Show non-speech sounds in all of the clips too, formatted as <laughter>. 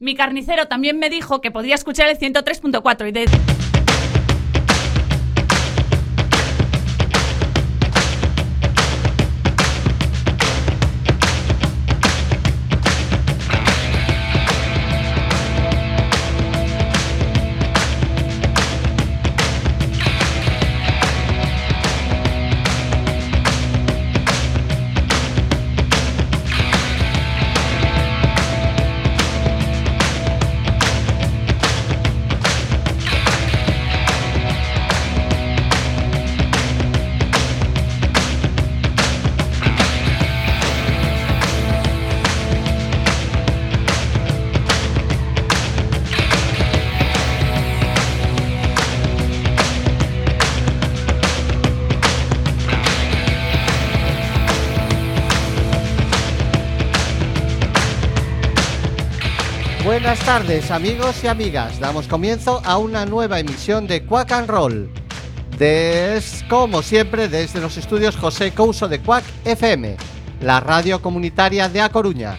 Mi carnicero también me dijo que podía escuchar el 103.4 y de... Buenas tardes amigos y amigas, damos comienzo a una nueva emisión de Quack and Roll. Des, como siempre desde los estudios José Couso de Quack FM, la radio comunitaria de A Coruña.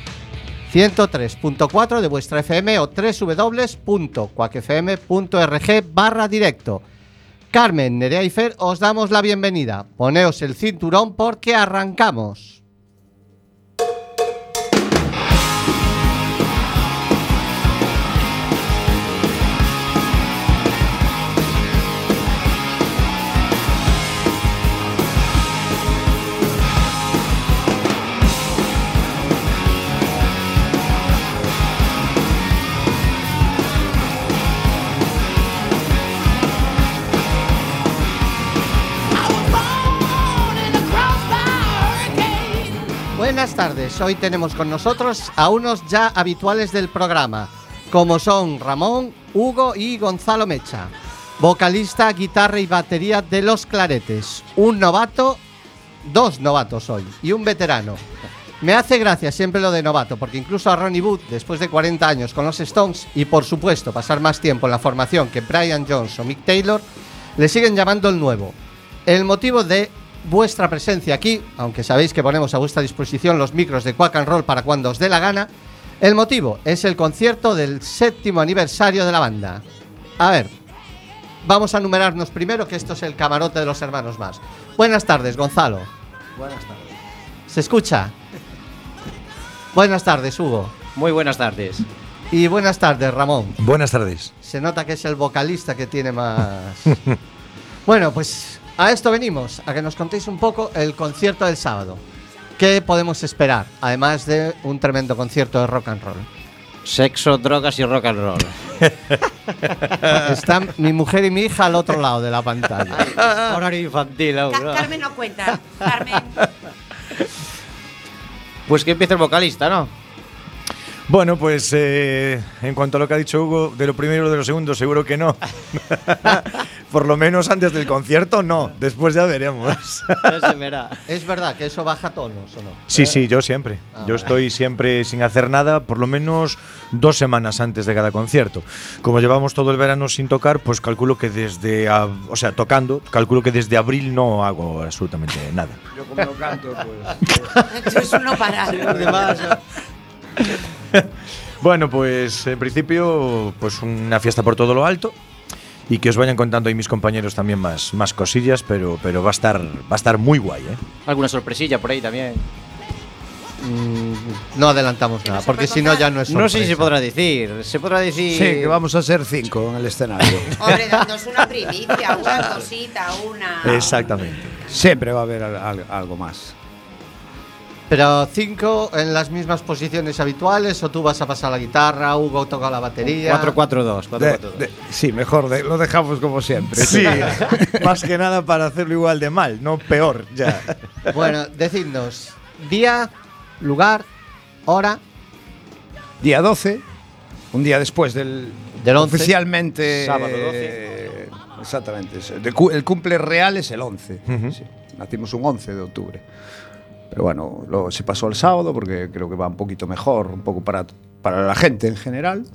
103.4 de vuestra FM o www.quackfm.org barra directo. Carmen, Nerea y Fer, os damos la bienvenida. Poneos el cinturón porque arrancamos. Buenas tardes, hoy tenemos con nosotros a unos ya habituales del programa, como son Ramón, Hugo y Gonzalo Mecha, vocalista, guitarra y batería de Los Claretes, un novato, dos novatos hoy y un veterano. Me hace gracia siempre lo de novato, porque incluso a Ronnie Wood, después de 40 años con los Stones y por supuesto pasar más tiempo en la formación que Brian Jones o Mick Taylor, le siguen llamando el nuevo. El motivo de vuestra presencia aquí, aunque sabéis que ponemos a vuestra disposición los micros de Quack and Roll para cuando os dé la gana, el motivo es el concierto del séptimo aniversario de la banda. A ver, vamos a numerarnos primero que esto es el camarote de los hermanos más. Buenas tardes, Gonzalo. Buenas tardes. ¿Se escucha? Buenas tardes, Hugo. Muy buenas tardes. Y buenas tardes, Ramón. Buenas tardes. Se nota que es el vocalista que tiene más... <laughs> bueno, pues a esto venimos, a que nos contéis un poco el concierto del sábado. ¿Qué podemos esperar? Además de un tremendo concierto de rock and roll. Sexo, drogas y rock and roll. <laughs> Están mi mujer y mi hija al otro lado de la pantalla. <laughs> Horario infantil, aún, Ca- ¿no? Carmen no cuenta. <laughs> Carmen. Pues que empiece el vocalista, ¿no? Bueno, pues eh, en cuanto a lo que ha dicho Hugo, de lo primero y de lo segundo, seguro que no. <laughs> Por lo menos antes del concierto, no. Después ya veremos. ¿Es verdad que eso baja tonos o no? Sí, sí, yo siempre. Ah, Yo vale. estoy siempre sin hacer nada, por lo menos dos semanas antes de cada concierto. Como llevamos todo el verano sin tocar, pues calculo que desde, o sea, tocando, calculo que desde abril no hago absolutamente nada. Yo como no canto, pues. <laughs> Eso es no parar. <laughs> Bueno, pues en principio, pues una fiesta por todo lo alto y que os vayan contando ahí mis compañeros también más, más cosillas, pero, pero va a estar va a estar muy guay, ¿eh? Alguna sorpresilla por ahí también. Mm, no adelantamos nada, porque si no ya no es No sé si sorpresa. se podrá decir. Se podrá decir. Sí, que vamos a ser cinco en el escenario. <laughs> Hombre, dándonos una primicia, una cosita, una. Exactamente. Siempre va a haber al- al- algo más. Pero cinco en las mismas posiciones habituales o tú vas a pasar la guitarra, Hugo toca la batería. 4-4-2. De- 4-4-2. de- sí, mejor, de- lo dejamos como siempre. Sí, <laughs> <laughs> más que nada para hacerlo igual de mal, no peor, ya. <laughs> Bueno, decidnos día, lugar, hora. Día 12, un día después del. Del 11. Oficialmente. Sábado eh, Exactamente. el cumple real es el 11. Ujú. sí. Nacimos un 11 de octubre. Pero bueno, lo, se pasó el sábado porque creo que va un poquito mejor, un poco para, para la gente en general.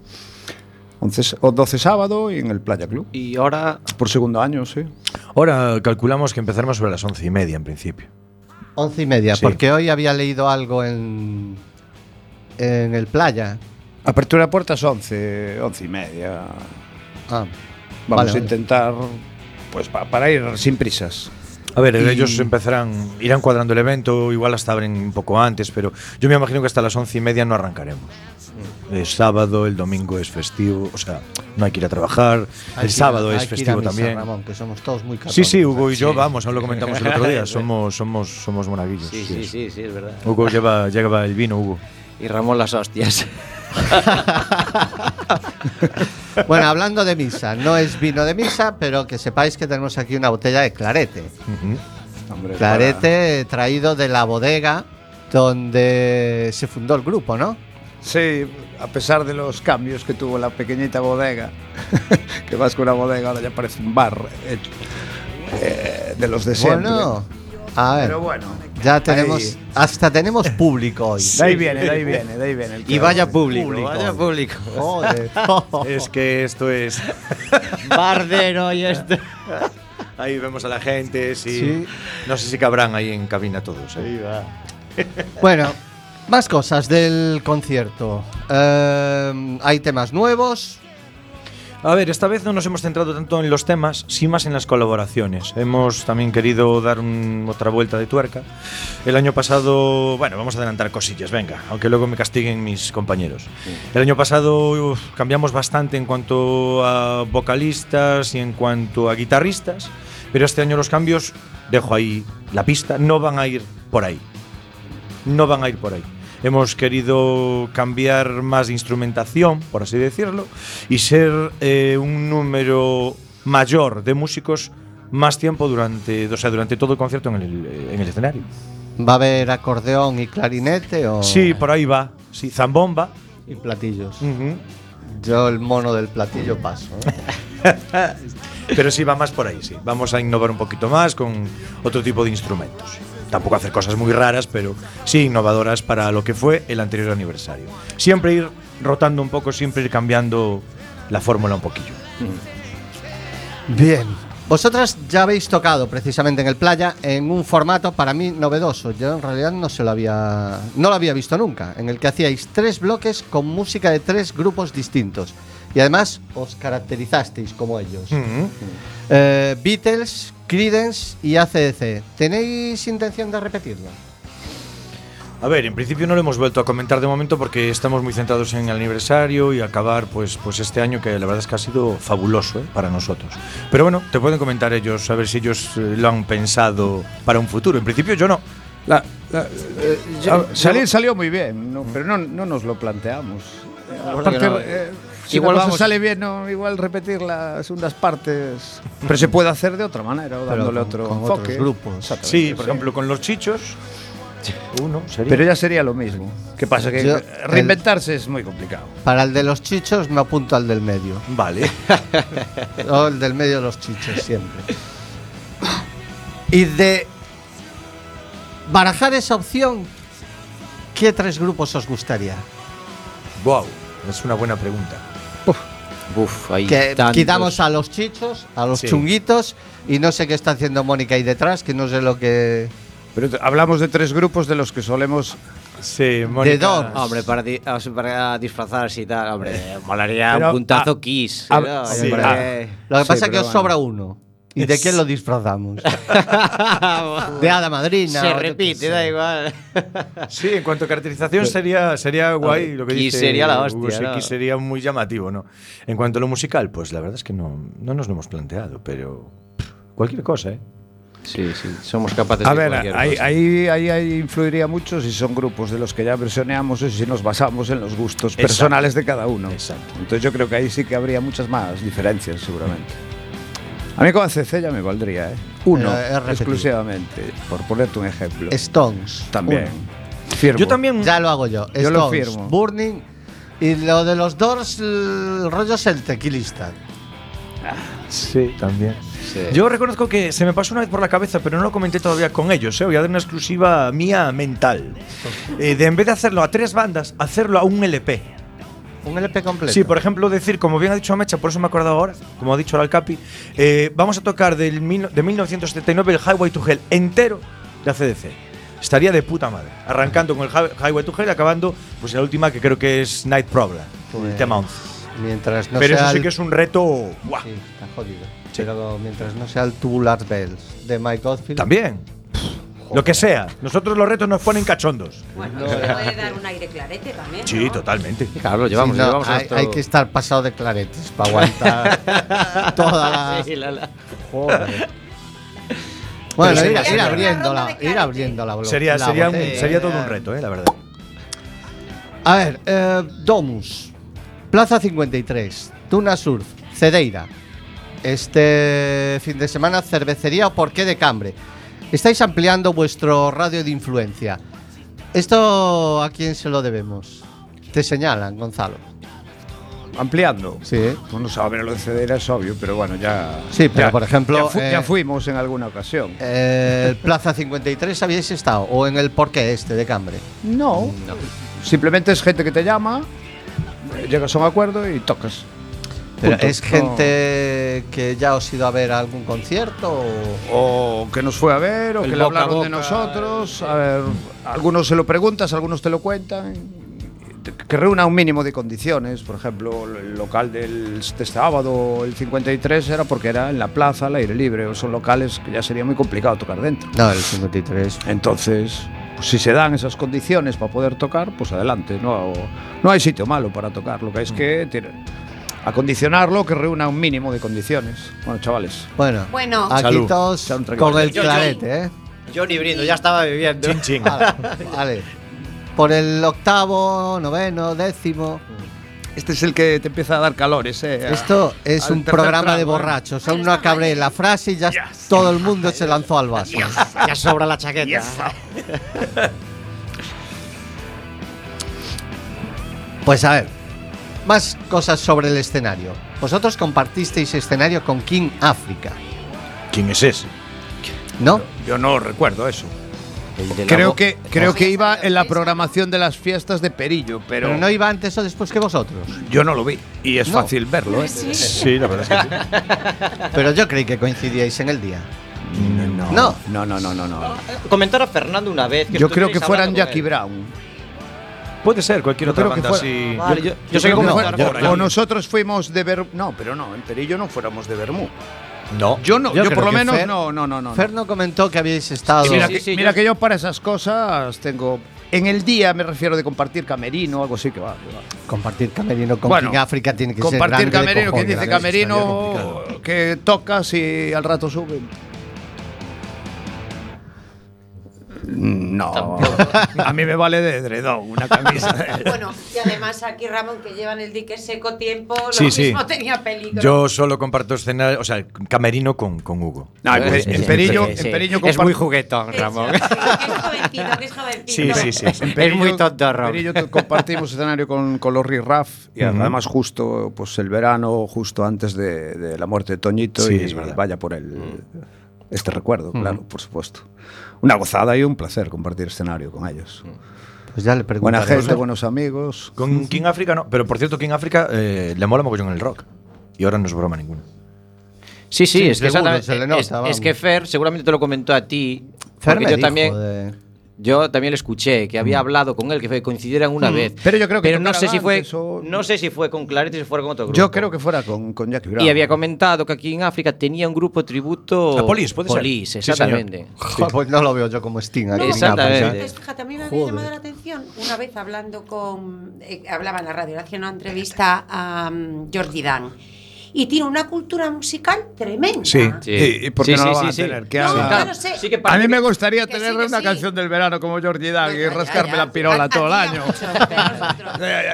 11, o 12 sábado y en el Playa Club. Y ahora. Por segundo año, sí. Ahora calculamos que empezaremos sobre las once y media en principio. Once y media, Sí. porque hoy había leído algo en, en el playa Apertura de puertas 11, 11 y media. Ah, Vamos Vale, a vale. intentar, pues pa- para ir sin prisas. A ver, Y- ellos empezarán, irán cuadrando el evento, igual hasta abren un poco antes, pero yo me imagino que hasta las once y media no arrancaremos. Es sábado, el domingo es festivo, o sea, no hay que ir a trabajar. hay El ir sábado hay es que ir a festivo misa, también. Ramón, que somos todos muy católicos. Sí, sí, Hugo y yo Sí. vamos, aún lo comentamos el otro día, <laughs> somos, somos, somos monaguillos. Sí, sí, sí, sí, es verdad. Hugo lleva, lleva el vino, Hugo. Y Ramón las hostias. <laughs> Bueno, hablando de misa, no es vino de misa, pero que sepáis que tenemos aquí una botella de clarete. Hombre, Clarete traído de la bodega donde se fundó el grupo, ¿no? Sí, a pesar de los cambios que tuvo la pequeñita bodega, <laughs> que más que una bodega ahora ya parece un bar eh, eh, de los de siempre. Bueno, a ver, Pero bueno, ya tenemos, ahí- hasta tenemos público hoy. de ahí viene, de ahí viene, de ahí viene. el <laughs> Y vaya público, Público. vaya público. Joder. <laughs> Es que esto es. <laughs> Bardero y esto. Ahí vemos a la gente, sí. Sí. No sé si cabrán ahí en cabina todos. ¿eh? Bueno, más cosas del concierto. Eh, hay temas nuevos. A ver, esta vez no nos hemos centrado tanto en los temas, sí más en las colaboraciones. Hemos también querido dar un- otra vuelta de tuerca. El año pasado, bueno, vamos a adelantar cosillas, venga, aunque luego me castiguen mis compañeros. El año pasado uf, cambiamos bastante en cuanto a vocalistas y en cuanto a guitarristas, pero este año los cambios, dejo ahí la pista, no van a ir por ahí. No van a ir por ahí. Hemos querido cambiar más de instrumentación, por así decirlo, y ser eh, un número mayor de músicos más tiempo durante, o sea, durante todo el concierto en el, en el escenario. ¿Va a haber acordeón y clarinete o Sí, por ahí va. Sí, zambomba. y platillos? Yo el mono del platillo paso. ¿eh? <laughs> Pero sí va más por ahí, sí. Vamos a innovar un poquito más con otro tipo de instrumentos. Tampoco hacer cosas muy raras, pero sí innovadoras para lo que fue el anterior aniversario. Siempre ir rotando un poco, siempre ir cambiando la fórmula un poquillo. Bien. Vosotras ya habéis tocado precisamente en el playa en un formato para mí novedoso. Yo en realidad no se lo había no lo había visto nunca, en el que hacíais tres bloques con música de tres grupos distintos y además os caracterizasteis como ellos. Ujú. Eh, Beatles, Creedence y ACDC. ¿Tenéis intención de repetirlo? A ver, en principio no lo hemos vuelto a comentar de momento porque estamos muy centrados en el aniversario y acabar pues, pues este año que la verdad es que ha sido fabuloso ¿eh? para nosotros. Pero bueno, te pueden comentar ellos, a ver si ellos eh, lo han pensado para un futuro. En principio yo no. La- la- eh, ah, salir salió muy bien, no, pero no, no nos lo planteamos. Aparte, eh, si Igual vamos- sale bien, no, igual repetir las segundas partes. Pero se puede hacer de otra manera, o dándole con- otro con enfoque. otros grupos. Exactamente, Sí, por ejemplo, con los chichos. Uno sería. Pero ya sería lo mismo. ¿Qué pasa? Que Yo- reinventarse es muy complicado. Para el de los chichos me apunto al del medio. Vale. <laughs> O el del medio de los chichos siempre. Y de barajar esa opción, ¿qué tres grupos os gustaría? wow, es una buena pregunta. Uf, ahí Que tantos. quitamos a los chichos, a los Sí. chunguitos y no sé qué está haciendo Mónica ahí detrás, que no sé lo que... Pero hablamos de tres grupos de los que solemos. Sí, Mónica. Doors. Hombre, para, di- para disfrazarse y tal, hombre, molaría Pero, un puntazo Kiss. ¿no? sí, Hombre. Lo que Sí, pasa es que os bueno. sobra uno. ¿Y de quién lo <laughs> disfrazamos? <laughs> de hada madrina. Se o qué repite, da igual. Sí, en cuanto a caracterización sería, sería guay lo que dice sería la Hugo, hostia, sí, ¿no? Kiss sería muy llamativo, ¿no? En cuanto a lo musical, pues la verdad es que no, no nos lo hemos planteado, pero pff, cualquier cosa, ¿eh? Sí, sí, somos capaces A de ver, cualquier ahí, cosa. ahí, ahí, ahí influiría mucho si son grupos de los que ya versioneamos y si nos basamos en los gustos Exacto. personales de cada uno. Exacto. Entonces yo creo que ahí sí que habría muchas más diferencias, seguramente. A mí con ACC ya me valdría, ¿eh? Uno, exclusivamente, por ponerte un ejemplo. Stones. También. Firmo. Yo también. Ya lo hago yo. Yo lo Stones, firmo. Burning. Y lo de los Doors, el rollo es el tequilista. Sí, también. Sí. Yo reconozco que se me pasó una vez por la cabeza, pero no lo comenté todavía con ellos. ¿eh? Voy a dar una exclusiva mía mental. Eh, de en vez de hacerlo a tres bandas, hacerlo a un LP. Un LP completo. Sí, por ejemplo, decir, como bien ha dicho Mecha, por eso me he acordado ahora, como ha dicho el Alcapi, eh, vamos a tocar del mil- de 1979 el Highway to Hell entero de ACDC. estaría de puta madre. Arrancando con el Hi- Highway to Hell y acabando pues en la última que creo que es Night Problem, el Pues, tema 11. Mientras no Pero sea eso sí el- que es un reto. ¡guau! Sí, está jodido. Pero mientras no sea el Tubular Bells de Mike Oldfield. También. Lo que sea. Nosotros los retos nos ponen cachondos. Bueno, se puede <laughs> dar un aire clarete también. Sí, ¿no? totalmente. Claro, lo Sí, llevamos, no, lo llevamos hay, que estar pasado de claretes para aguantar <laughs> toda la. Sí, la- la- Joder. Bueno, ir, ir sería- abriendo la, ir abriendo la blo- Sería, la sería, un- botella. sería todo un reto, eh, la verdad. A ver, eh, Domus, Plaza 53, Tuna Surf, Cedeira. Este fin de semana, cervecería o porqué de Cambre. Estáis ampliando vuestro radio de influencia. ¿Esto a quién se lo debemos? Te señalan, Gonzalo. Ampliando. Sí. Bueno, saber lo de Cedera es obvio, pero bueno, ya. Sí, pero ya- por ejemplo, Ya, fu- eh, ya fuimos en alguna ocasión. Eh, el Plaza 53 habíais estado o en el porqué este de Cambre. no. Simplemente es gente que te llama, llegas a un acuerdo y tocas. Pero es gente que ya os ha ido a ver a algún concierto o O que nos fue a ver, o El que le boca hablaron de nosotros. A ver, algunos se lo preguntas, algunos te lo cuentan. Que reúna un mínimo de condiciones. Por ejemplo, el local del de este sábado, el 53, era porque era en la plaza, al aire libre. O son locales que ya sería muy complicado tocar dentro. No, el 53. Entonces, pues, si se dan esas condiciones para poder tocar, pues adelante. No, no hay sitio malo para tocar. Lo que hay es que tiene- acondicionarlo que reúna un mínimo de condiciones. Bueno, chavales. Bueno, Bueno. aquí Salud. todos con el Yo- clarete, ¿eh? Yo ni brindo, ya estaba bebiendo. Chin, chin. Vale. Por el octavo, noveno, décimo. Este es el que te empieza a dar calores, eh. Esto es al un programa de ¿eh? borrachos. Aún no acabé la frase y ya todo el mundo se lanzó al vaso. Ya sobra la chaqueta. Pues a ver, más cosas sobre el escenario. Vosotros compartisteis escenario con King África, ¿Quién es ese? ¿no? Yo no recuerdo eso. Creo que, creo Sí, que sí, iba sí, en la sí. programación de las fiestas de Perillo, pero, Pero no iba antes o después que vosotros. yo no lo vi. Y es No. fácil verlo, ¿eh? Sí, la verdad es que sí. <laughs> Pero yo creí que coincidíais en el día. No, No. no, no, no, no. no. Comentar a Fernando una vez. Que Yo creo que fueran Jackie él. Brown. Puede ser cualquier Yo otra que banda así. Vale, yo, sé que que ahí. o nosotros fuimos de Bermú. No, pero no, en Perillo no fuéramos de Bermú. No. Yo no, Yo por lo que menos Fer- no, no, no, no. Fer no comentó que habíais estado. Mira, Sí, que, sí, mira yo- que yo para esas cosas tengo. En el día me refiero de compartir camerino algo así que va. que va. Compartir camerino con Bueno, África tiene que ser Compartir grande de camerino, cojones, dice camerino que tocas y al rato sube. No, a mí me vale de edredón una camisa. <laughs> Bueno, y además aquí Ramón, que lleva en el dique seco tiempo, lo Sí, sí. mismo tenía peligro. Yo solo comparto escenario, o sea, camerino con, con Hugo. No, en, Sí, en sí, Perillo, sí, en sí. Perillo Es muy juguetón, Es, Ramón. es jovencito, es jovencito. Sí, sí, sí. Perillo- muy tontorro. en Perillo compartimos escenario con, con los Riff y Ujú. además justo pues el verano, justo antes de, de la muerte de Toñito Sí, y es verdad. vaya por el este recuerdo, claro, por supuesto. Una gozada y un placer compartir escenario con ellos. Pues ya le Buena gente, buenos amigos. Con King África no. Pero por cierto, King África eh, le mola mogollón el rock. Y ahora no es broma ninguna. Sí, sí, Sí, es que seguro, le nota, es, es que Fer seguramente te lo comentó a ti. Fer me yo dijo también, de- yo también le escuché que había hablado con él, que fue- coincidieran una vez. Mm. Pero yo creo que Pero no sé si fue, o- no sé si fue con Clarity o si fuera con otro grupo. Yo creo que fuera con, con Jackie Brown. Y había comentado que aquí en África tenía un grupo tributo. A Police, puede ser. Sí, exactamente. Joder, <laughs> pues no lo veo yo como Sting aquí. en Exactamente. Fíjate, a mí me había llamado la atención una vez hablando con. eh, hablaba en la radio, le hacía una entrevista a um, Jordi Dan. Y tiene una cultura musical tremenda. Sí. Sí. ¿Y, y por qué Sí, no sí, la van sí, a sí. tener? Que No, haga- no sé. Sí que A mí me gustaría Que tener una sí. canción del verano como Jordi Dan y rascarme ya. la pirola A- todo el año. <laughs>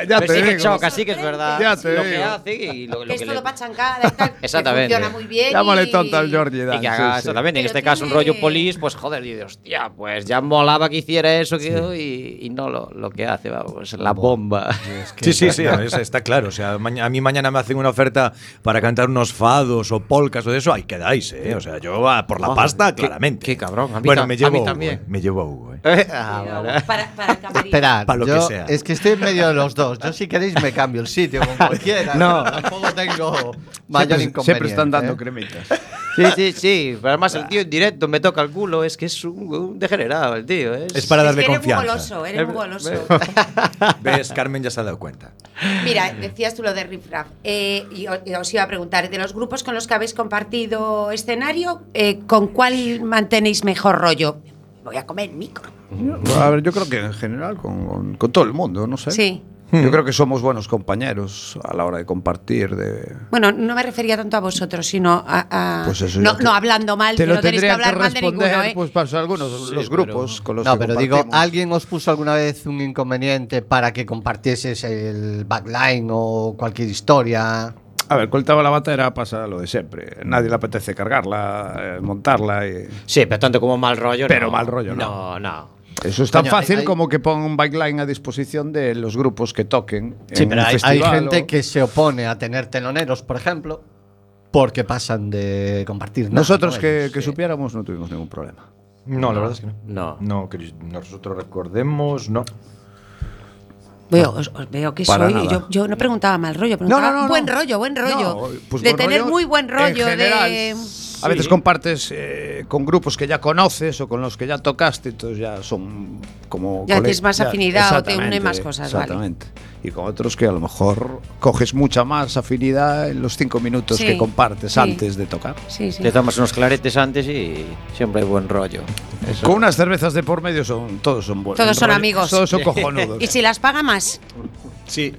Ya, te sí que digo. choca, sí que es verdad. Ya te lo que hace y lo, lo que es todo pachancada y tal. Exactamente. funciona muy bien. Llámale y- tonto al Jordi Dan. Y que haga sí. exactamente, en este caso un rollo polis, pues joder, dice, hostia, pues ya molaba que hiciera eso y, y no lo, lo que hace, vamos, la bomba. Sí, sí, sí, es- está claro. O sea, a mí mañana me hacen una oferta para cantar unos fados o polcas o de eso, ahí quedáis, ¿eh? O sea, yo ah, por la Ah, pasta, qué- claramente. qué cabrón, a mí bueno, me a llevo mí a Hugo, también. eh, me llevo a Hugo, ¿eh? Ah, Pero vale. para, para el <laughs> camerino. Esperad, Pa' lo que sea. es que estoy en medio de los dos. Yo si queréis me cambio el sitio con <laughs> cualquiera. No. Tampoco tengo mayor Siempre, inconveniente. siempre están dando ¿eh? cremitas. <laughs> Sí, sí, sí. Pero además el tío en directo me toca el culo. Es que es un, un degenerado el tío. Es, Es para Es darle que eres muy confianza. goloso, eres muy goloso. ¿Ves? Carmen ya se ha dado cuenta. Mira, decías tú lo de Riff Raff. Eh, y o- y os iba a preguntar, de los grupos con los que habéis compartido escenario, eh, ¿con cuál mantenéis mejor rollo? Voy a comer micro. A ver, yo creo que en general con, con- con todo el mundo, no sé. Sí. Yo creo que somos buenos compañeros a la hora de compartir, de... Bueno, no me refería tanto a vosotros, sino a. a- Pues eso no, te- no hablando mal, Te que lo no tenéis que tendrían que, hablar mal de responder, ninguno, ¿eh? pues para algunos los grupos con los No, que pero digo. ¿alguien os puso alguna vez un inconveniente para que compartieses el backline o cualquier historia? A ver, con el la batera pasa lo de siempre. Nadie le apetece cargarla, eh, montarla y... Sí, pero tanto como mal rollo. Pero no. mal rollo, No, no. no. Eso es tan Coño, fácil hay- hay- como que ponga un backline a disposición de los grupos que toquen. Sí, en pero un hay, hay gente o- que se opone a tener teloneros, por ejemplo, porque pasan de compartir nada. Nosotros ¿no? que, Ellos, que sí. supiéramos no tuvimos ningún problema. No, la verdad es que no. No. No, que nosotros recordemos, no. Veo, os, os veo que Para soy. nada. Yo, yo no preguntaba mal rollo, preguntaba no, no, buen no. rollo, buen rollo. No, pues de buen tener rollo muy buen en rollo, general. de. A veces compartes eh, con grupos que ya conoces o con los que ya tocaste, entonces ya son como... Ya cole- tienes más afinidad o te une exactamente, más cosas, vale. Exactamente. Y con otros que a lo mejor coges mucha más afinidad en los cinco minutos Sí, que compartes sí. antes de tocar. Sí, sí. Te tomas unos claretes antes y siempre hay buen rollo. Eso. Con unas cervezas de por medio son todos son buenos. Todos son amigos. Todos son cojonudos. <laughs> Y si las paga más. Sí.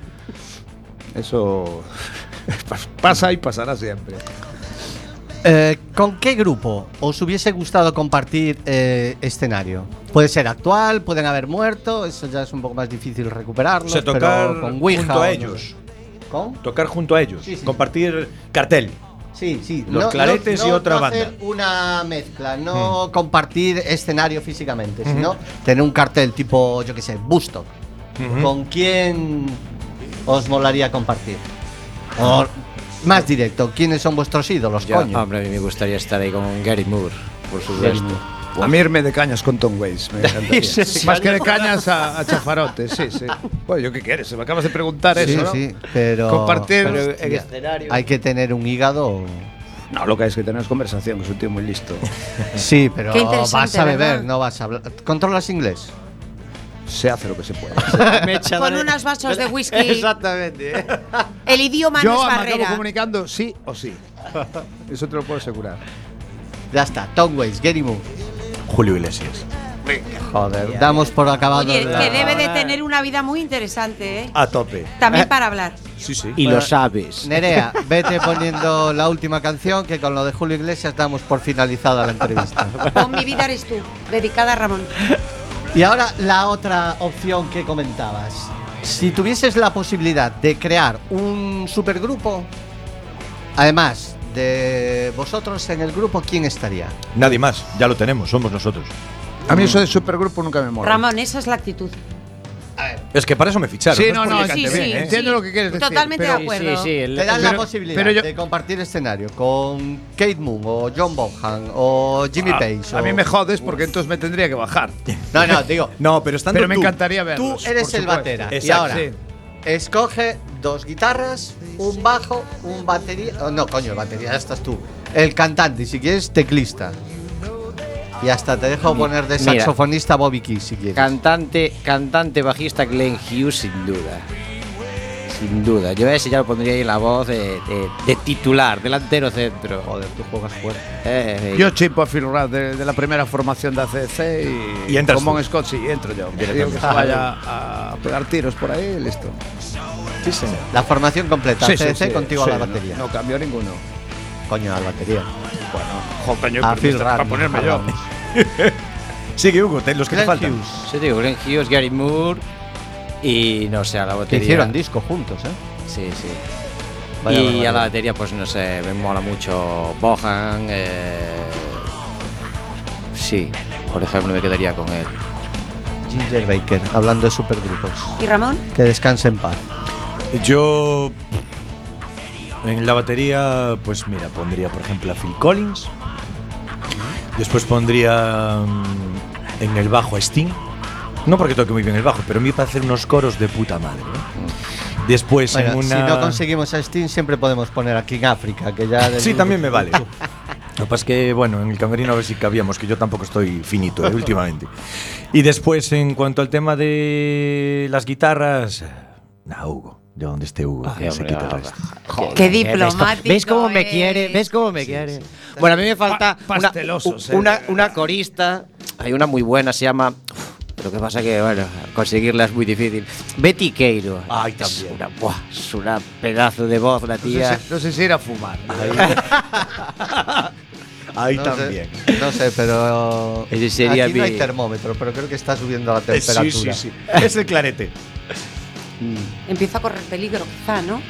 Eso <laughs> pasa y pasará siempre. Eh, ¿Con qué grupo os hubiese gustado compartir eh, escenario? Puede ser actual, pueden haber muerto, eso ya es un poco más difícil recuperarlo. O sea, tocar pero con Ouija junto a no ellos. sé. ¿Con? Tocar junto a ellos. Sí, sí. Compartir cartel. Sí, sí. Los claretes y otra no banda. hacer una mezcla, no compartir escenario físicamente, sino tener un cartel tipo, yo qué sé, Busto. ¿Con quién os molaría compartir? O más directo, ¿quiénes son vuestros ídolos, Yo, coño? hombre, a mí me gustaría estar ahí con Gary Moore, por supuesto. A mí irme de cañas con Tom Waits. Me <laughs> encantaría. Más que de cañas a, a chafarotes, sí, sí. Bueno, ¿yo qué quieres? Se me acabas de preguntar sí, eso, ¿no? sí, pero, Compartir- pero ya, escenario. hay que tener un hígado. No, lo que hay es que tener conversación, que es un tío muy listo. Sí, pero vas a beber, ¿verdad? no vas a hablar. ¿Controlas inglés? Se hace lo que se puede. <laughs> Con unos vasos de whisky. <laughs> Exactamente. El idioma no Yo es me acabo barrera. comunicando sí o sí. <laughs> Eso te lo puedo asegurar. Ya está, Tom Waits, Gary Moore. Julio Iglesias. Joder, damos por acabado. Oye, la- que debe de tener una vida muy interesante, ¿eh? A tope. También para hablar. Sí, sí. Y lo sabes. Nerea, vete poniendo la última canción que con lo de Julio Iglesias damos por finalizada la entrevista. Con mi vida eres tú, dedicada a Ramón. Y ahora la otra opción que comentabas. Si tuvieses la posibilidad de crear un supergrupo, además de vosotros en el grupo, ¿quién estaría? Nadie más. Ya lo tenemos. Somos nosotros. A mí eso de supergrupo nunca me mola. Ramón, esa es la actitud. Es que para eso me ficharon. Sí, es no, porque no, cante sí, bien, sí, ¿eh? Entiendo lo que quieres decir, Totalmente pero- de acuerdo. Sí, sí. el- Te dan la posibilidad pero yo- de compartir escenario con Kate Moon o John Bonham o Jimmy A, Page. a o- mí me jodes porque entonces me tendría que bajar. No, no, digo. <laughs> No, pero estando Pero me tú- encantaría Tú verlos. eres el batera. Y ahora, Sí. escoge dos guitarras, un bajo, un batería. oh, no, coño, batería, ya estás tú. El cantante, y si quieres, teclista. Y hasta te dejo poner de Mira. saxofonista Bobby Keys si quieres. Cantante, cantante, bajista Glenn Hughes, sin duda. Sin duda. Yo a ese ya lo pondría ahí en la voz de, de- de titular, delantero centro. Joder, tú juegas fuerte. Eh, Yo chipo a Phil Rudd de, de la primera formación de ACC y, Y entras tú. Scott sí, entro yo. Digo que se vaya a pegar tiros por ahí y listo. Sí, señor. La formación completa, Sí, sí, contigo sí, a la no- batería. No, cambio ninguno. Coño, a la batería. Bueno, joder, A Phil Rudd. para ponerme yo. <laughs> Sigue, Hugo, te- los que te Glenn faltan. Hughes, Sí, digo, Glenn Hughes, Gary Moore y no sé, a la Que batería. hicieron disco juntos, ¿eh? Sí, sí. Vaya y a la batería, pues no sé, me mola mucho Bohan. eh, sí, por ejemplo, me quedaría con él. Ginger Baker, hablando de supergrupos. ¿Y Ramón? Que descanse en paz. Yo. En la batería, pues mira, pondría por ejemplo a Phil Collins. Después pondría mm, en el bajo a Sting. No porque toque muy bien el bajo, pero a mí para hacer unos coros de puta madre. ¿eh? Después Bueno, en una. Si no conseguimos a Steam, siempre podemos poner a King África, que ya. Sí, también me vale. <laughs> Lo que pasa es que, bueno, en el camerino a ver si cabíamos, que yo tampoco estoy finito eh, últimamente. Y después, en cuanto al tema de las guitarras. Nah, Hugo. De donde esté Hugo, que se quita el resto. Qué ¿ves cómo- diplomático. ¿Ves cómo me es. quiere? ¿Ves cómo me quiere? Bueno, a mí me falta Pa- una- una, eh. una corista. Hay una muy buena, se llama. Lo que pasa que, bueno, conseguirla es muy difícil. Betty Queiro. Ay, Es también. una, buah, es una pedazo de voz la No sé, tía. no sé si ir a fumar. Ahí no <laughs> también. Sé, no sé, pero. Ese sería Aquí no hay mi- termómetro, pero creo que está subiendo la Eh, temperatura. Sí, sí, sí. Es el clarete. Empieza a correr peligro, quizá, ¿no?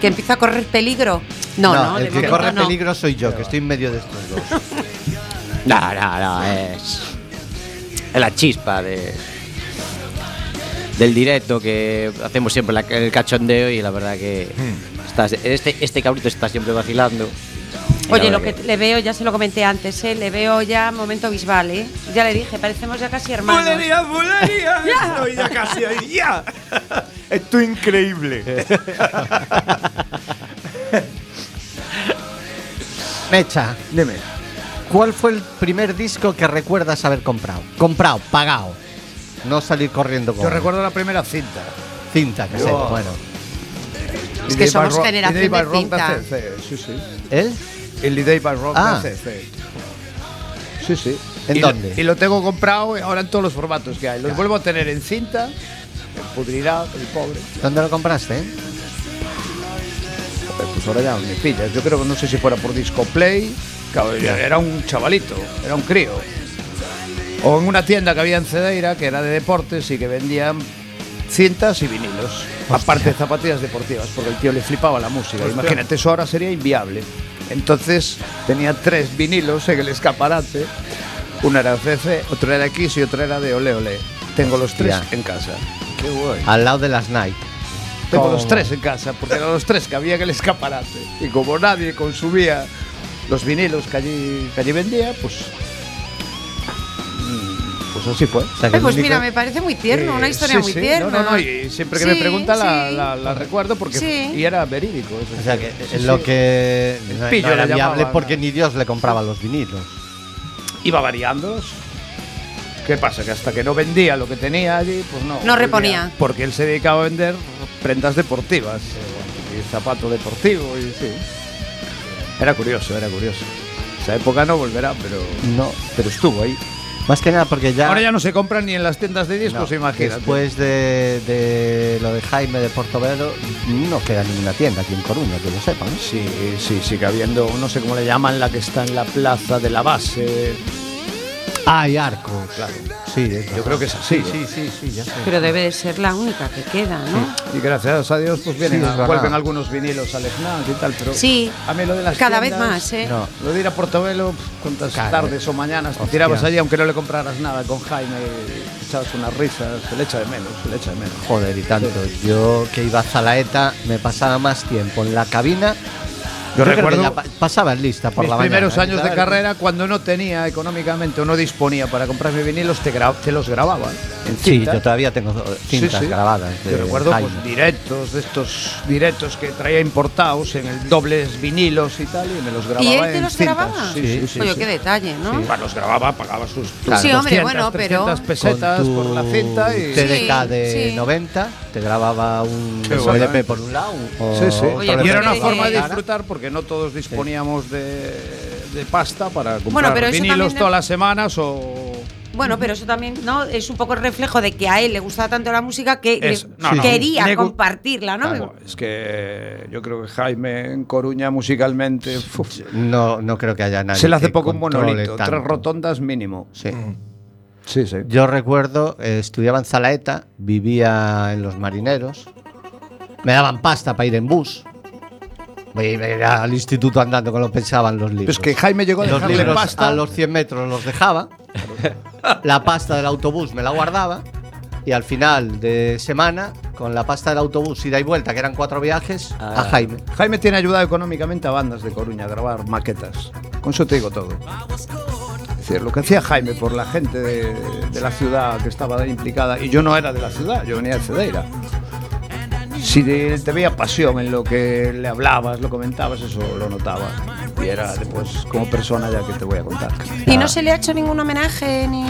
Que empieza a correr peligro. No, no, el de que corre no. peligro soy yo, que estoy en medio de estos dos. <laughs> No, no, no, es. Es la chispa de. Del directo que hacemos siempre la- el cachondeo y la verdad que. estás- este, este cabrito está siempre vacilando. Oye, lo que le veo, ya se lo comenté antes, ¿eh? le veo ya momento bisbal, ¿eh? Ya le dije, parecemos ya casi hermanos. ¡Bulería, bulería! <laughs> Estoy ya casi ahí, ya. <laughs> Esto es increíble. <laughs> Mecha, Dime. ¿cuál fue el primer disco que recuerdas haber comprado? Comprado, pagado. No salir corriendo con Yo recuerdo la primera cinta. cinta, que sé, bueno. Es que somos generación de cinta. CC, Sí, sí. ¿Él? El Day by Rock Ah. Sí, sí. ¿En Y lo- dónde? y lo tengo comprado ahora en todos los formatos que hay. Los vuelvo a tener en cinta. Me pudrirá, el pobre. ¿Dónde lo compraste? eh? Joder, Pues ahora ya me pillas. Yo creo que no sé si fuera por Disco Play. Era un chavalito, era un crío. O en una tienda que había en Cedeira, que era de deportes y que vendían cintas y vinilos. Aparte de zapatillas deportivas, porque el tío le flipaba la música. Imagínate, eso ahora sería inviable. Entonces tenía tres vinilos en el escaparate. Uno era CC, otro era X y otro era de Ole Ole. Tengo los tres Hostia. en casa. Qué guay. Al lado de las Nike. Tengo ¿Cómo? los tres en casa, porque eran los tres que había en el escaparate. Y como nadie consumía los vinilos que allí, que allí vendía, pues. Pues así fue. O sea, que Ay, el pues único- mira, me parece muy tierno, una Eh, historia sí, muy sí. tierna. No, no, no, y siempre que Sí, me pregunta la, sí. la- la recuerdo porque Sí. y era verídico. O sea, que es sí, lo que no, pillo no era le viable porque ni Dios le compraba los vinilos. Iba variándolos. ¿Qué pasa? Que hasta que no vendía lo que tenía allí, pues no. No reponía. Porque él se dedicaba a vender prendas deportivas. eh, Y zapato deportivo, y sí. Era curioso, era curioso. Esa época no volverá, pero. No. Pero estuvo ahí. Más que nada porque ya. Ahora ya no se compran ni en las tiendas de discos, no, imagínate. Después de, de lo de Jaime de Portobelo, no queda ninguna tienda aquí en Coruña, que lo sepan. Sí, sí, sigue habiendo, no sé cómo le llaman, la que está en la plaza de la base. Ah, y Arco. Claro. Sí, es Yo creo que es así. Sí, sí, sí, ya sé. Pero debe de ser la única que queda, ¿no? Y gracias a Dios, pues vienen, a- vuelven algunos vinilos al FNAC y tal, pero Sí. a mí lo de las Cada vez más, ¿eh? No. Lo de ir a Portobelo, cuántas tardes o mañanas te Hostia. tirabas allí, aunque no le compraras nada con Jaime, echabas unas risas, se le echa de menos, se le echa de menos. Joder, y tanto. Yo que iba a Zalaeta, me pasaba más tiempo en la cabina. Yo que recuerdo pa- pasaba en lista por Mis la mañana. primeros ¿eh? años de carrera, cuando no tenía económicamente o no disponía para comprarme vinilos, te, gra- te los grababa Sí, yo todavía tengo cintas Sí, sí. grabadas. de Yo recuerdo pues, directos, de estos directos que traía importados en el dobles vinilos y tal, y me los grababa ¿Y él te los cintas. grababa? Sí, sí, sí. Oye, sí. qué detalle, ¿no? Bueno, los grababa, pagaba sus Claro. Sí, hombre, 200, bueno, pero- 300 pesetas Con tu por la cinta y... TDK de sí. 90, te grababa un LP ¿eh? por un lado. o Sí, sí. Y era una forma de la disfrutar porque no todos disponíamos de, de pasta para comprar Bueno, pero vinilos todas las semanas o... Bueno, pero eso también no es un poco el reflejo de que a él le gustaba tanto la música que le- Es- no, no. quería Le compartirla, ¿no? Claro, es que yo creo que Jaime en Coruña musicalmente uf, No, no creo que haya nadie. se le hace que poco un monolito, tanto. tres rotondas mínimo. Sí. Sí, sí. Yo recuerdo, eh, estudiaba en Zalaeta, vivía en Los Marineros, me daban pasta para ir en bus. Me iba a ir al instituto andando con lo pensaban los libros. Es que Jaime llegó a los dejarle libros pasta. a los 100 metros los dejaba, la pasta del autobús me la guardaba y al final de semana, con la pasta del autobús ida y vuelta, que eran cuatro viajes, a Jaime. Jaime tiene ayudado económicamente a bandas de Coruña a grabar maquetas. Con eso te digo todo. Es decir, lo que hacía Jaime por la gente de, de la ciudad que estaba implicada, y yo no era de la ciudad, yo venía de Cedeira. Si te, te veía pasión en lo que le hablabas, lo comentabas, eso lo notaba. Y era después, como persona, ya que te voy a contar. ¿Y no se le ha hecho ningún homenaje ni...?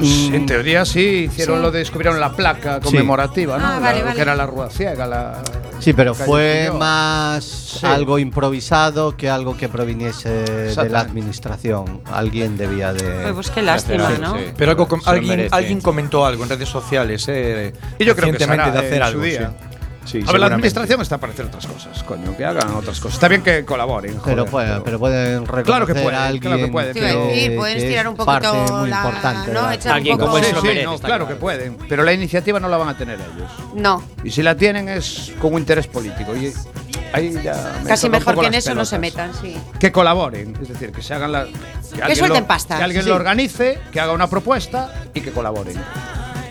Mm, En teoría sí, hicieron Sí. lo de descubrieron la placa conmemorativa, ¿no? Ah, vale, vale. que era la Rúa Ciega, la Sí, pero fue más algo improvisado que algo que proviniese de la administración. Alguien debía de. Pues qué lástima, Sí, ¿no? sí. Pero algo alguien, comentó algo en redes sociales, eh, Y yo creo que se recientemente hará, de hacer en algo. su día. Sí. A ver, la administración está para hacer otras cosas, coño, que hagan otras cosas. Está bien que colaboren. Pero, joder, puede- pero pueden reconocer Claro que a pueden, alguien claro que pueden, Te pero- decir, pueden estirar es un poquito parte muy la- importante. ¿no? Echar un Alguien poco- como Sí, sí, no, claro claro. que pueden. Pero la iniciativa no la van a tener ellos. No, Y si la tienen es con un interés político. Y ahí ya me casi mejor que en eso no se metan, sí. Que colaboren, es decir, que se hagan la. Que, suelten lo- pasta, Que alguien sí. lo organice, que haga una propuesta y que colaboren.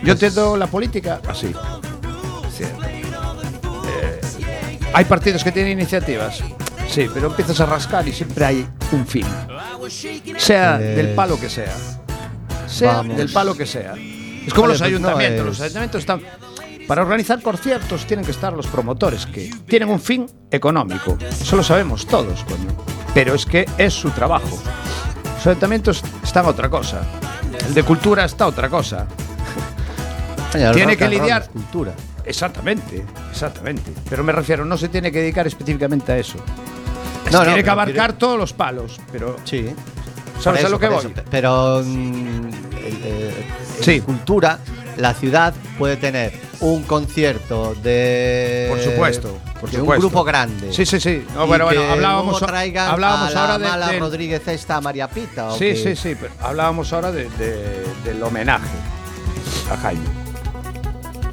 Yo entiendo la política así. Cierto. Eh, hay partidos que tienen iniciativas. Sí, pero empiezas a rascar y siempre hay un fin. Sea Pues- del palo que sea. Sea Vamos. del palo que sea. Es como los pues no ayuntamientos. es- Los ayuntamientos están. Para organizar conciertos tienen que estar los promotores, que tienen un fin económico. Eso lo sabemos todos, coño. Pero es que es su trabajo. Los ayuntamientos están otra cosa. El de cultura está otra cosa. Tiene que lidiar- cultura. Exactamente, exactamente. Pero me refiero, no se tiene que dedicar específicamente a eso. No, no, tiene que abarcar todos los palos, pero Sí. ¿sabes a lo que voy? eso. Pero mm, eh, en Sí. cultura, la ciudad puede tener un concierto de. Por supuesto, por de supuesto. un grupo grande. Sí, sí, sí. No, bueno, bueno, hablábamos, hablábamos a ahora de, mala del- Rodríguez esta a María Pita. ¿o Sí, qué? sí, sí, pero hablábamos ahora de- de- del homenaje a Jaime.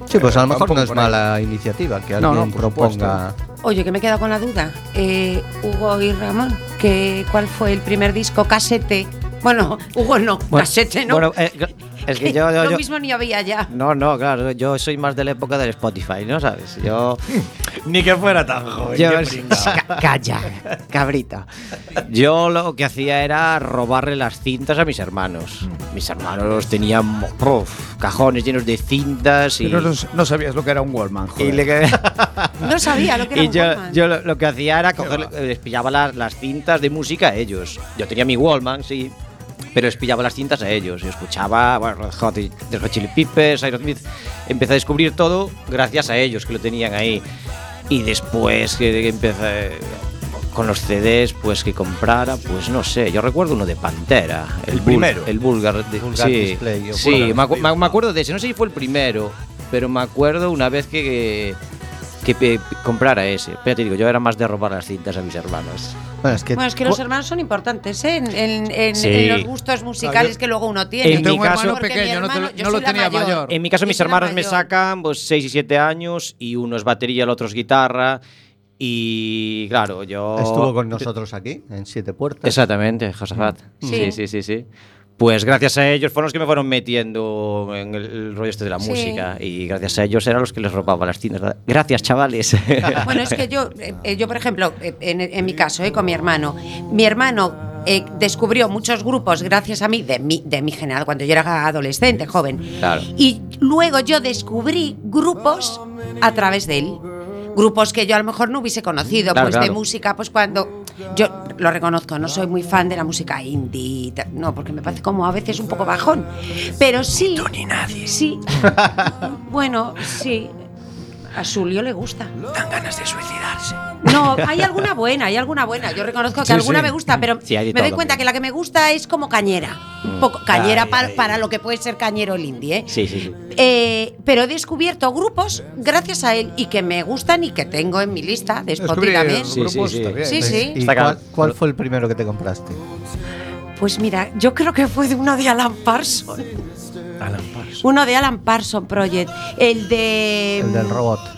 Sí, pues a lo mejor no es mala iniciativa que alguien no, proponga. Oye, que me he quedado con la duda. Eh, Hugo y Ramón, que, ¿cuál fue el primer disco casete? Bueno, Hugo no, casete no. Bueno, eh, es que <laughs> yo, yo- Lo yo- mismo ni había ya. No, no, claro, yo soy más de la época del Spotify, ¿no sabes? Yo. <laughs> Ni que fuera tan joven. yo calla, cabrita. Yo lo que hacía era robarle las cintas a mis hermanos. Mis hermanos tenían uf, cajones llenos de cintas y. Pero no, no sabías lo que era un Wallman, joder. y le- No sabía lo que era <laughs> y un yo, Walkman. yo lo, lo que hacía era coger, eh, les pillaba las, las cintas de música a ellos. Yo tenía mi Wallman, sí, pero les pillaba las cintas a ellos. Y escuchaba, bueno, Red Hot Chili Peppers, Aerosmith. Empecé a descubrir todo gracias a ellos que lo tenían ahí. Y después que empecé con los CDs, pues que comprara, pues no sé. Yo recuerdo uno de Pantera. El Bul- primero. El Vulgar. de- Vulgar sí, Display, sí Vulgar me, acu- me acuerdo de ese. No sé si fue el primero, pero me acuerdo una vez que, que, pe- comprara ese. Pero te digo, yo era más de robar las cintas a mis hermanos. Bueno, es que, Bueno, es que los hermanos son importantes ¿eh? en, en- en- Sí. en los gustos musicales yo- que luego uno tiene. En Yo mi caso- hermano Porque mi pequeño, no, te hermano- no lo tenía mayor. mayor. En mi caso, Yo mis hermanos me sacan pues 6 y 7 años y uno es batería, el otro es guitarra. Y claro, yo. estuvo con nosotros aquí, en Siete Puertas. Exactamente, Josafat. Sí. Sí, sí, sí, sí. Pues gracias a ellos fueron los que me fueron metiendo en el, rollo este de la Sí. música. Y gracias a ellos eran los que les robaba las cintas. Gracias, chavales. <laughs> Bueno, es que yo, eh, yo por ejemplo, eh, en, en mi caso, eh, con mi hermano, mi hermano eh, descubrió muchos grupos gracias a mí, de mi, de mi generación, cuando yo era adolescente, joven. Claro. Y luego yo descubrí grupos a través de él. Grupos que yo a lo mejor no hubiese conocido, Claro, pues de música, pues cuando. Yo lo reconozco, no soy muy fan de la música indie, no, porque me parece como a veces un poco bajón. Pero sí. ni nadie. Sí. <laughs> bueno, sí. A Julio le gusta. Dan ganas de suicidarse. No, hay alguna buena, hay alguna buena. Yo reconozco que Sí, alguna sí. me gusta, pero Sí, me doy cuenta que la que me gusta es como cañera. Un poco cañera Ay, pa- ay. para lo que puede ser cañero el indie, ¿eh? Sí, sí, sí. Eh, pero he descubierto grupos gracias a él y que me gustan y que tengo en mi lista de Spotify también. Sí, grupos sí, sí. está bien. Sí, sí. ¿Y Está cuál, fue el primero que te compraste? Pues mira, yo creo que fue de uno de Alan Parsons. Alan Parsons. Uno de Alan Parsons Project. El de. El del robot.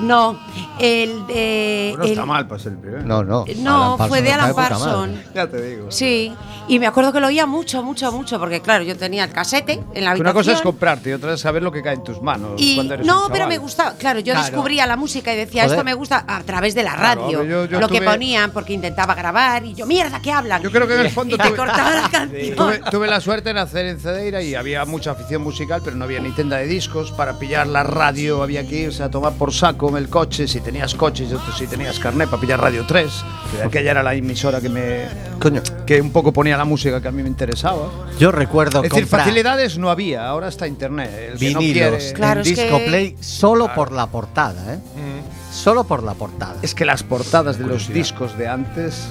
No, el de. No el- está mal para ser el primero. No, no. No, Alan fue de Parsons Alan. Parsons. Ya te digo. Sí, y me acuerdo que lo oía mucho, mucho, mucho, porque claro, yo tenía el casete en la habitación. Una cosa es comprarte y otra es saber lo que cae en tus manos. y cuando eres no, un pero me gustaba. Claro, yo Claro. descubría la música y decía, Joder. esto me gusta a través de la radio. hombre, yo- yo lo que ponían, porque intentaba grabar y yo, mierda, ¿qué hablan? Yo creo que en el <laughs> fondo y te tuve- cortaba la <laughs> canción. Tuve, tuve la suerte de nacer en Cedeira y había mucha afición musical, pero no había ni tienda de discos. Para pillar la radio había que irse a tomar por saco con el coche, si tenías coche si tenías carnet para pillar Radio 3, que aquella era la emisora que me Coño, que un poco ponía la música que a mí me interesaba. yo recuerdo Es decir, facilidades no había, ahora está internet. El que no vinilos quiere- Claro, que- Disco Play solo por la portada, ¿eh? Solo por la portada. Es que las portadas de los discos de antes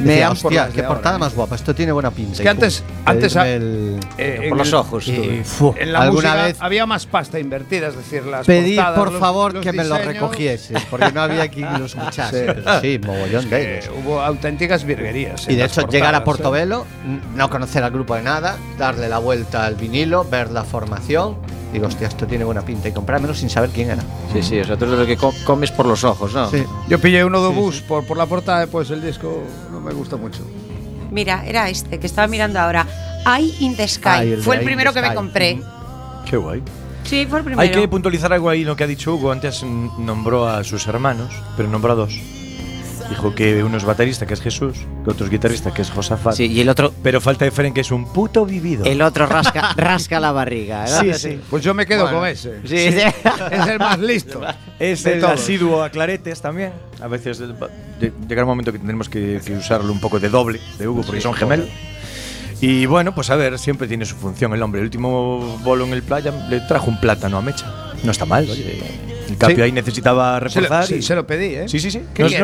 me Decía, por hostia, las de qué ahora, portada ¿eh? más guapa. Esto tiene buena pinta. Es que Y antes- pum, antes a- el- Eh, Por los ojos. y- tú. fu, En la alguna música vez había más pasta invertida, es decir, las pedí portadas, por los- favor los que me lo diseños, recogiese, porque no había quien lo escuchase. Sí. pero sí, mogollón de eh, ellos. hubo auténticas virguerías. Y de hecho, llegar a portadas, ¿eh? Portobelo, n- no conocer al grupo de nada, darle la vuelta al vinilo, ver la formación, digo, hostia, esto tiene buena pinta y comprármelo sin saber quién era. Sí, sí, o sea, tú eres lo que co- comes por los ojos, ¿no? Sí. Yo pillé uno de bus por, por la portada, pues el disco no me gusta mucho. Mira, era este que estaba mirando ahora. Eye in the Sky. Ah, el Fue el primero que me compré. Qué guay. Sí, fue el primero. Hay que puntualizar algo ahí en lo que ha dicho Hugo. Antes nombró a sus hermanos, pero nombró a dos. Dijo que uno es baterista, que es Jesús, que otro es guitarrista, que es Josafat. Sí, y el otro, Pero falta de Feren, que es un puto vivido. el otro rasca, <laughs> rasca la barriga. ¿verdad? Sí, sí. Pues yo me quedo Bueno. con ese. Sí, sí. Es el más listo. <laughs> Es el todos. asiduo a claretes también. A veces eh, llegará un momento que tendremos que, que usarlo un poco de doble de Hugo, porque son gemelos. Y bueno, pues a ver, siempre tiene su función el hombre. El último bolo en el playa le trajo un plátano a Mecha. No está mal, oye. El Capi Sí. ahí necesitaba Se lo, reforzar. sí, y- se lo pedí, ¿eh? Sí, sí, sí. ¿Qué No, coña,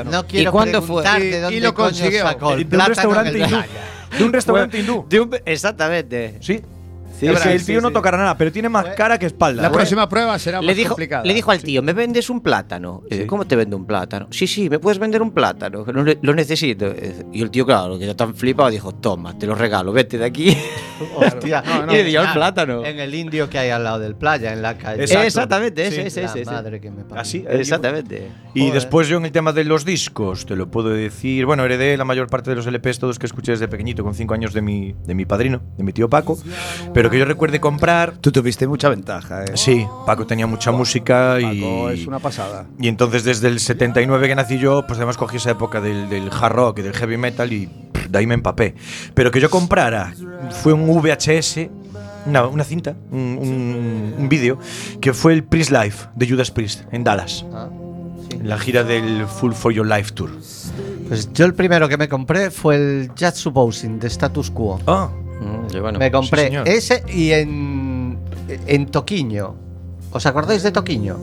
¿eh? quiero cuándo fue? Y- y lo consiguió. sacó el De un restaurante hindú. playa. De un restaurante hindú. De un- exactamente. Sí. Sí, es sí, que el sí, tío no sí. tocará nada, pero tiene más cara que espalda. La ¿eh? próxima prueba será Le más dijo, complicada. le dijo al tío, ¿me vendes un plátano? Dice. ¿Cómo te vendo un plátano? Sí, sí, ¿me puedes vender un plátano? Lo necesito. Y el tío, claro, que ya tan flipado, dijo, toma, te lo regalo, vete de aquí. <laughs> <laughs> Hostia. No, no. y le dio el plátano. En el indio que hay al lado del playa, en la calle. Exacto. Exactamente, ese, Sí. ese, ese, ese. madre que me parió. Así. Exactamente. Y Joder. después yo en el tema de los discos, te lo puedo decir, bueno, heredé la mayor parte de los LPs todos que escuché desde pequeñito, con cinco años de mi, de mi padrino, de mi tío Paco, pero que yo recuerde comprar... Tú tuviste mucha ventaja, ¿eh? Sí, Paco tenía mucha música y... Paco es una pasada. Y entonces desde el 79 que nací yo, pues además cogí esa época del, del hard rock y del heavy metal y pff, de ahí me empapé. Pero que yo comprara fue un VHS, una, una cinta, un, un- un vídeo, que fue el Priest Life de Judas Priest en Dallas, Ah, sí. en la gira del Full for Your Life Tour. Pues yo el primero que me compré fue el Jazz Bousing de Status Quo. Ah, Mm, bueno, me compré sí, ese y en, en Toquiño. ¿Os acordáis de Toquiño?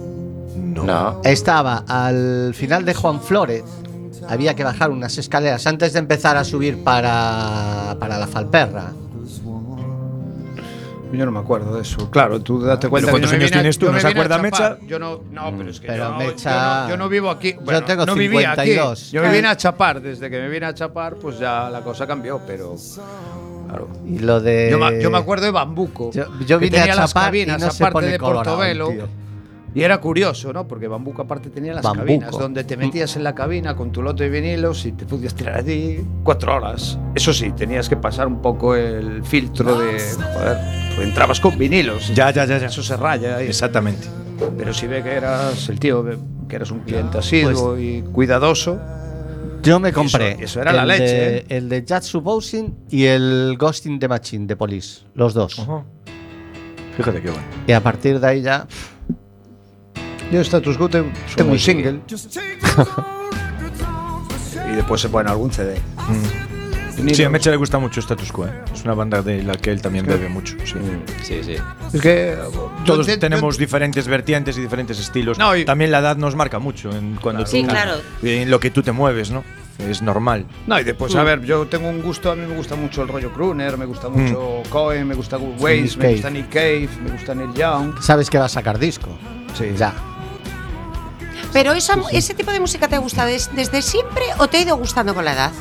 no. no. Estaba al final de Juan Flores. Había que bajar unas escaleras antes de empezar a subir para, para la Falperra. Yo no me acuerdo de eso. Claro, tú date cuenta ¿cuántos yo años a- tienes tú? yo ¿No se acuerda. Mecha? Yo no, no, pero es que Pero yo, Mecha- yo no, yo no vivo aquí. Yo Bueno, tengo no vivía 52. aquí. Yo me vine a chapar. Desde que me vine a chapar, pues ya la cosa cambió, pero claro. Y lo de. Yo, me- yo me acuerdo de Bambuco. Yo, yo que vine a tenía las chapar y cabinas no aparte de colorado, Portobelo. tío. Y era curioso, ¿no? Porque Bambuco aparte tenía las Bambuco. cabinas donde te metías en la cabina con tu lote de vinilos y te podías tirar allí cuatro horas. Eso sí, tenías que pasar un poco el filtro de. Joder, pues entrabas con vinilos. Ya, ya, ya, ya. Eso se raya ahí. Exactamente. Pero si ve que eras el tío, que eras un cliente asiduo y cuidadoso. Yo me compré. Eso- eso era la el leche, de- ¿eh? El de Jatsu Bousing y el Ghosting the Machine de Police. Los dos. Fíjate qué bueno. Y a partir de ahí ya. Yo Status Quo te- tengo un single. <laughs> y después, bueno, algún CD. Vinilos. Sí, a Mecha le gusta mucho Status Quo. ¿eh? Es una banda de la que él también bebe mucho. sí. Sí, sí. Es que. Todos te- tenemos yo- diferentes vertientes y diferentes estilos. No, y- También la edad nos marca mucho en cuando Sí, tú- claro. en lo que tú te mueves, ¿no? Es normal. No, y después, a ver, yo tengo un gusto, a mí me gusta mucho el rollo Crooner, me gusta mucho Cohen, me gusta Waze, Nick me gusta Nick Cave, me gusta Neil Young. Sabes que va a sacar disco. Sí. Ya. Pero esa, ese tipo de música te gusta des- desde siempre o te ha ido gustando con la edad?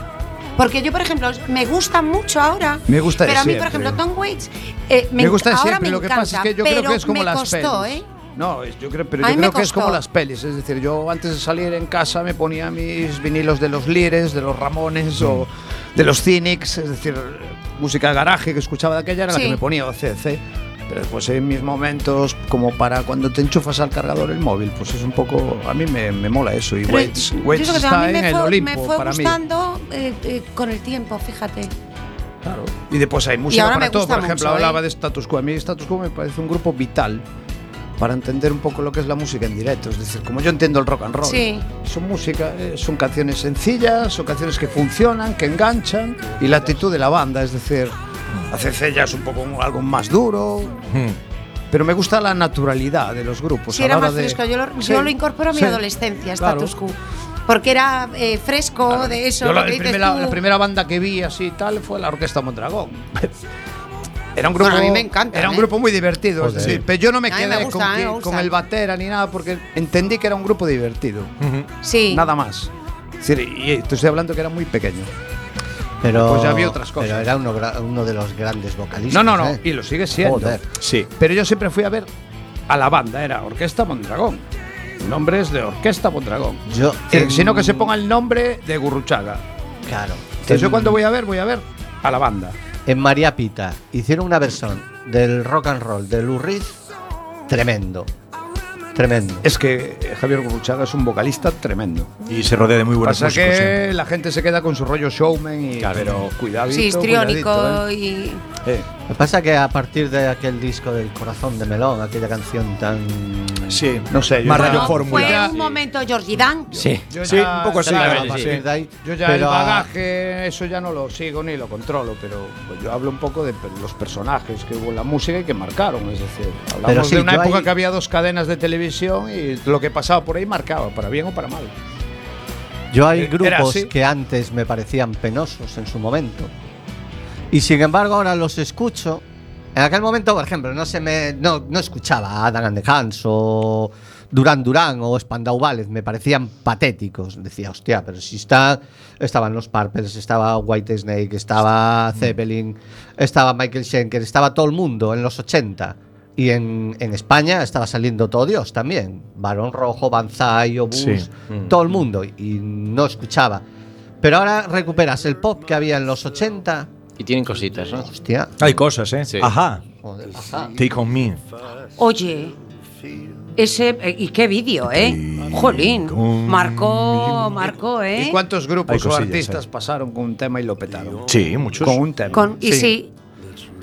Porque yo, por ejemplo, me gusta mucho ahora. Me gusta de Pero a mí, por ejemplo, Tom Waits eh, me, Me, gusta ahora siempre, me lo que encanta, pasa es que yo creo que es como las costó, pelis. ¿eh? No, yo creo, pero yo creo que es como las pelis, es decir, yo antes de salir en casa me ponía mis vinilos de los Lires, de los Ramones o de los Cynics, es decir, música de garaje que escuchaba de aquella era Sí. la que me ponía o CC. Pero después en mis momentos, como para cuando te enchufas al cargador el móvil, pues es un poco. A mí me, me mola eso. Y Waits, está mí en el Olimpo me fue para mí. gustando eh, eh, con el tiempo, fíjate. Claro. Y después hay música para todo. Por ejemplo, mucho, ¿eh? hablaba de Status Quo. A mí Status Quo me parece un grupo vital. para entender un poco lo que es la música en directo. Es decir, como yo entiendo el rock and roll. Sí. Son música, eh, son canciones sencillas, son canciones que funcionan, que enganchan y la actitud de la banda, es decir, ACC ya es un poco algo más duro. Pero me gusta la naturalidad de los grupos. Sí, a la era hora más de- fresco. Yo lo, Sí, yo lo incorporo a mi sí, adolescencia, claro. Status Quo. Porque era eh, fresco de eso. Yo lo que el primera, tú. la primera banda que vi así tal fue la Orquesta Mondragón. <laughs> Era un grupo, Bueno, a mí me encanta, Era un ¿eh? grupo muy divertido, es Joder. decir, pero yo no me quedé gusta, con, me que- gusta. con el batera ni nada porque entendí que era un grupo divertido. Sí. Nada más. Es decir, y te estoy hablando que era muy pequeño. Pero, Pues ya vi otras cosas. Pero era uno, de los grandes vocalistas. No, no, no, ¿eh? y lo sigue siendo. Joder. Sí. Pero yo siempre fui a ver a la banda, era Orquesta Mondragón. El nombre es de Orquesta Mondragón. Yo, Sino que se ponga el nombre de Gurruchaga. Claro. Entonces yo cuando voy a ver, voy a ver a la banda. En María Pita hicieron una versión del rock and roll de Reed tremendo. Tremendo. Es que Javier Gurruchaga es un vocalista tremendo. Y se rodea de muy buenos Pasa músicos. que siempre. la gente se queda con su rollo showman y Claro. pero cuidadito. Sí, histriónico ¿eh? y. Eh, Lo que pasa que a partir de aquel disco del corazón de melón, aquella canción tan Sí. No sé, yo Más ya- radio Bueno, fórmula. fue Ya- un momento Georgie Dan. Sí. yo Sí, un poco así. Claro, sí, a partir sí. de ahí. Yo ya pero el bagaje, eso ya no lo sigo ni lo controlo, pero pues, yo hablo un poco de los personajes que hubo en la música y que marcaron. Es decir, hablamos Pero sí, de una época ahí- que había dos cadenas de televisión y lo que pasaba por ahí marcaba, para bien o para mal. Yo hay Era grupos que antes me parecían penosos en su momento. Y sin embargo ahora los escucho. En aquel momento, por ejemplo, no se me no, no escuchaba a Adam and the Hands o Duran Duran o Spandau Ballet, me parecían patéticos. Decía, hostia, pero si está estaban los Purples, estaba White Snake, estaba Zeppelin, estaba Michael Schenker, estaba todo el mundo en los 80. Y en, en España estaba saliendo todo Dios también. Barón Rojo, Banzai, Obús, Sí. todo el mundo. Y no escuchaba. Pero ahora recuperas el pop que había en los 80. Y tienen cositas, ¿no? Hostia. Hay cosas, ¿eh? Sí. Ajá. Take on me. Oye, ese. eh, ¿Y qué vídeo, eh? Jolín. Marcó, marcó, ¿eh? ¿Y cuántos grupos o artistas eh. pasaron con un tema y lo petaron? Sí, muchos. Con un tema. Con, y sí.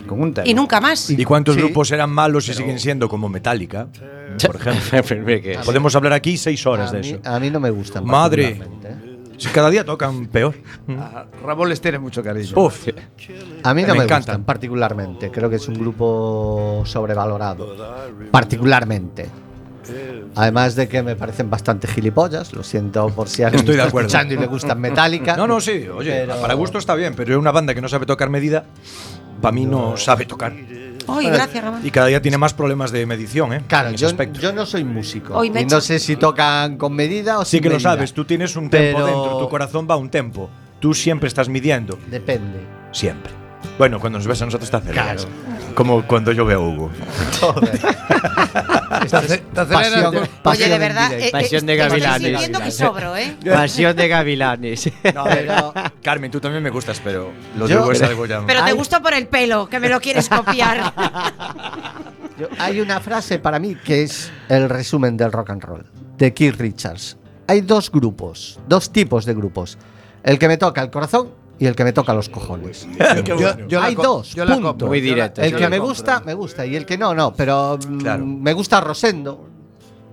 Con un tema. Y nunca más. ¿Y cuántos Sí. grupos eran malos y siguen siendo como Metallica? <laughs> Por ejemplo. Podemos hablar aquí seis horas a, de mí, eso. a mí no me gustan. Madre. Cada día tocan peor. A Ramón les tiene mucho cariño. Uf. A mí no Me me, encantan. gustan particularmente. Creo que es un grupo sobrevalorado. Particularmente. Además de que me parecen bastante gilipollas, lo siento por si alguien Estoy de está acuerdo. escuchando y le gustan Metallica. No, no, sí, oye, Pero- para gusto está bien, pero una banda que no sabe tocar medida, para mí no sabe tocar. Ay, gracias, Ramón. Y cada día tiene más problemas de medición, ¿eh? Claro, yo, aspecto. yo no soy músico. Hoy y no sé si tocan con medida o sí sin que lo sabes, tú tienes un tempo Pero- dentro, tu corazón va a un tempo. Tú siempre estás midiendo, Depende. siempre. Bueno, cuando nos ves a nosotros te aceleras. Claro. Como cuando yo veo a Hugo. <laughs> aceleras Pasión, pasión de verdad. eh, eh, Pasión de estoy gavilanes. sintiendo que sobro, ¿eh? <laughs> Pasión de gavilanes. No, pero, Carmen, tú también me gustas, pero lo Hugo es algo ya. Pero te gusta por el pelo, que me lo quieres copiar. <laughs> Yo- hay una frase para mí que es el resumen del rock and roll, de Keith Richards. Hay dos grupos, dos tipos de grupos. El que me toca el corazón y el que me toca los cojones. Qué <laughs> Yo- bueno. yo la Hay dos, yo punto. compro, Muy directo. El yo que me compro. gusta, me gusta. Y el que no, no. Pero mm, Claro. me gusta Rosendo.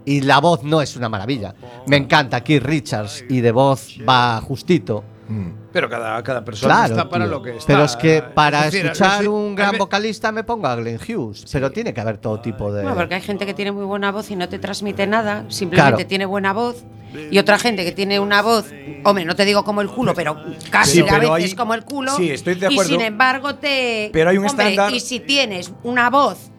Y la voz no es una maravilla. Me encanta Keith Richards y de voz va justito. Mm. Pero cada, cada persona Claro, está para tío. lo que está. pero es que para Es decir, escuchar un gran vocalista me pongo a Glenn Hughes, pero tiene que haber todo tipo de. Bueno, porque hay gente que tiene muy buena voz y no te transmite nada, simplemente Claro. tiene buena voz. Y otra gente que tiene una voz, hombre, no te digo como el culo, pero casi Sí, a pero veces hay- como el culo. sí, estoy de Y acuerdo. sin embargo te. Pero hay un hombre, estándar- Y si tienes una voz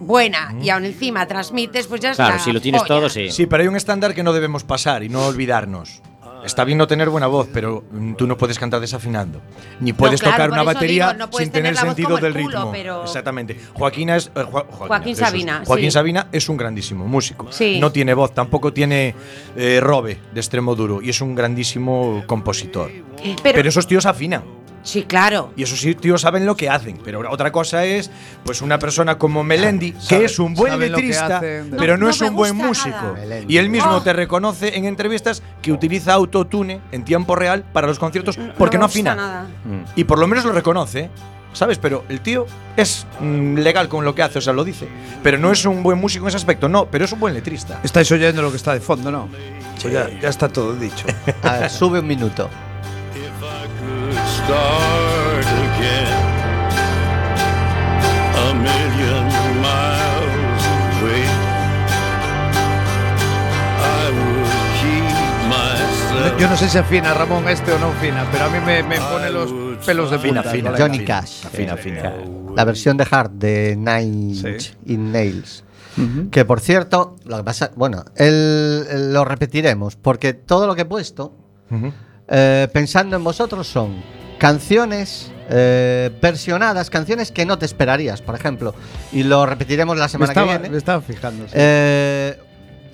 buena y aún encima transmites, pues ya Claro, la si lo tienes todo, sí. Sí, pero hay un estándar que no debemos pasar y no olvidarnos. Está bien no tener buena voz, pero mm, tú no puedes cantar desafinando. Ni puedes claro, tocar una batería digo, no puedes sin tener sentido del culo, ritmo. pero- Exactamente. Joaquina es, eh, Joaquina, Joaquín. Sabina, Joaquín sí. Sabina es un grandísimo músico. Sí. No tiene voz, tampoco tiene eh, robe de extremo duro y es un grandísimo compositor. Pero, Pero, esos tíos afinan. Sí, claro. Y esos sí, tíos saben lo que hacen. Pero otra cosa es, pues, una persona como Melendi, que Sabe- es un buen letrista, hacen. pero No- no, no es un buen músico. Melendi. Y él mismo Oh. te reconoce en entrevistas que utiliza autotune en tiempo real para los conciertos porque me no, gusta afina. nada. Y por lo menos lo reconoce. ¿sabes? Pero el tío es mm, legal con lo que hace, o sea, lo dice. Pero no es un buen músico en ese aspecto, no, pero es un buen letrista. Estáis oyendo lo que está de fondo, ¿no? Pues ya, ya está todo dicho. <laughs> A ver, sube un minuto. Start again a million miles away. I would keep myself. Yo no sé si afina Ramón este o no afina, pero a mí me, me pone los pelos de punta. colega. Johnny Cash. Afina, afina. La versión de Hard de Nine Sí. In Nails. Que por cierto, lo que pasa, bueno, el- el- lo repetiremos, porque todo lo que he puesto, eh, pensando en vosotros, son canciones eh, versionadas, canciones que no te esperarías, por ejemplo. Y lo repetiremos la Me semana estaba, que me viene. estaba fijando. sí. Eh,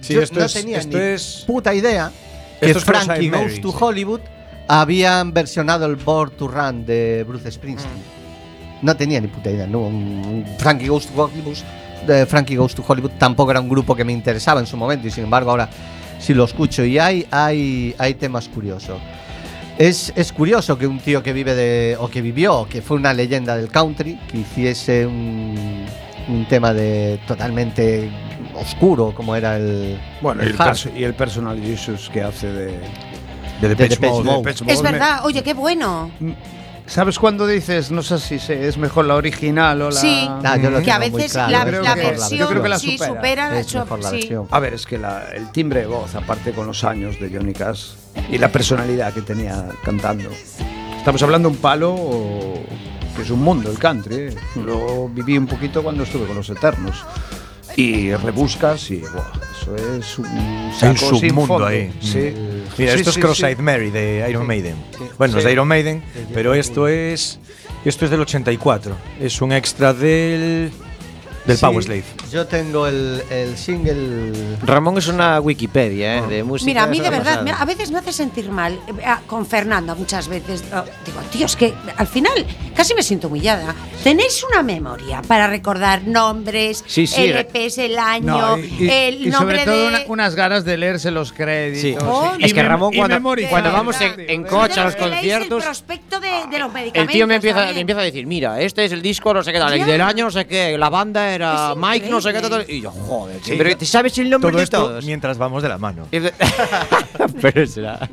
Sí, yo esto no es- tenía esto ni es- puta idea que Esto Frankie Mary, Goes to sí. Hollywood habían versionado el Born to Run de Bruce Springsteen. Mm. No tenía ni puta idea, ¿no? Frankie Goes to Hollywood, de Frankie Goes to Hollywood tampoco era un grupo que me interesaba en su momento y sin embargo ahora sí lo escucho y hay, hay, hay temas curiosos. Es, es curioso que un tío que vive de. o que vivió, que fue una leyenda del country, que hiciese un, un tema de totalmente oscuro como era el. bueno, y el el, hard. perso- y el personal Jesus que hace de. De Depeche Depeche Mode. Mode. Depeche Mode. Es verdad, oye, qué bueno. ¿Sabes cuando dices, no sé si se- es mejor la original o la. Sí. Ah, yo lo Que a tengo muy veces claro, la, creo la que- versión yo creo que la sí supera. supera. Es mejor la sí. versión. A ver, es que la- el timbre de voz, aparte con los años de Johnny Cash y la personalidad que tenía cantando. Estamos hablando de un palo o- que es un mundo, el country. ¿eh? Lo viví un poquito cuando estuve con los Eternos. Y rebuscas y eso es un Hay un saco submundo ahí. Sí. Mira, Sí, esto sí, es Cross-Eyed. Mary de Iron Maiden. Bueno, es de Iron Maiden, pero esto es esto es del 84. Es un extra del del Sí, Power Slave. Yo tengo el, el single. Ramón es una Wikipedia ¿eh? de música. Mira, a mí de verdad, a veces me hace sentir mal, eh, ah, con Fernando muchas veces, oh, digo, tío, es que al final casi me siento humillada. ¿Tenéis una memoria para recordar nombres, Sí, sí, LPs, el año, No, y, y- el y nombre sobre todo de... una- unas ganas de leerse los Sí. créditos. Oh, y es que Ramón y cuando, cuando vamos en, en coche a los conciertos, el prospecto de, de los el medicamentos tío me empieza, me empieza a decir, mira, este es el disco, no sé qué tal, y Ya. del año no sé qué, la banda era Es Mike, no sé qué tal, y yo, joder, Sí, pero. ¿te sabes el nombre Todo de esto todos? mientras vamos de la mano. <laughs> Pero será,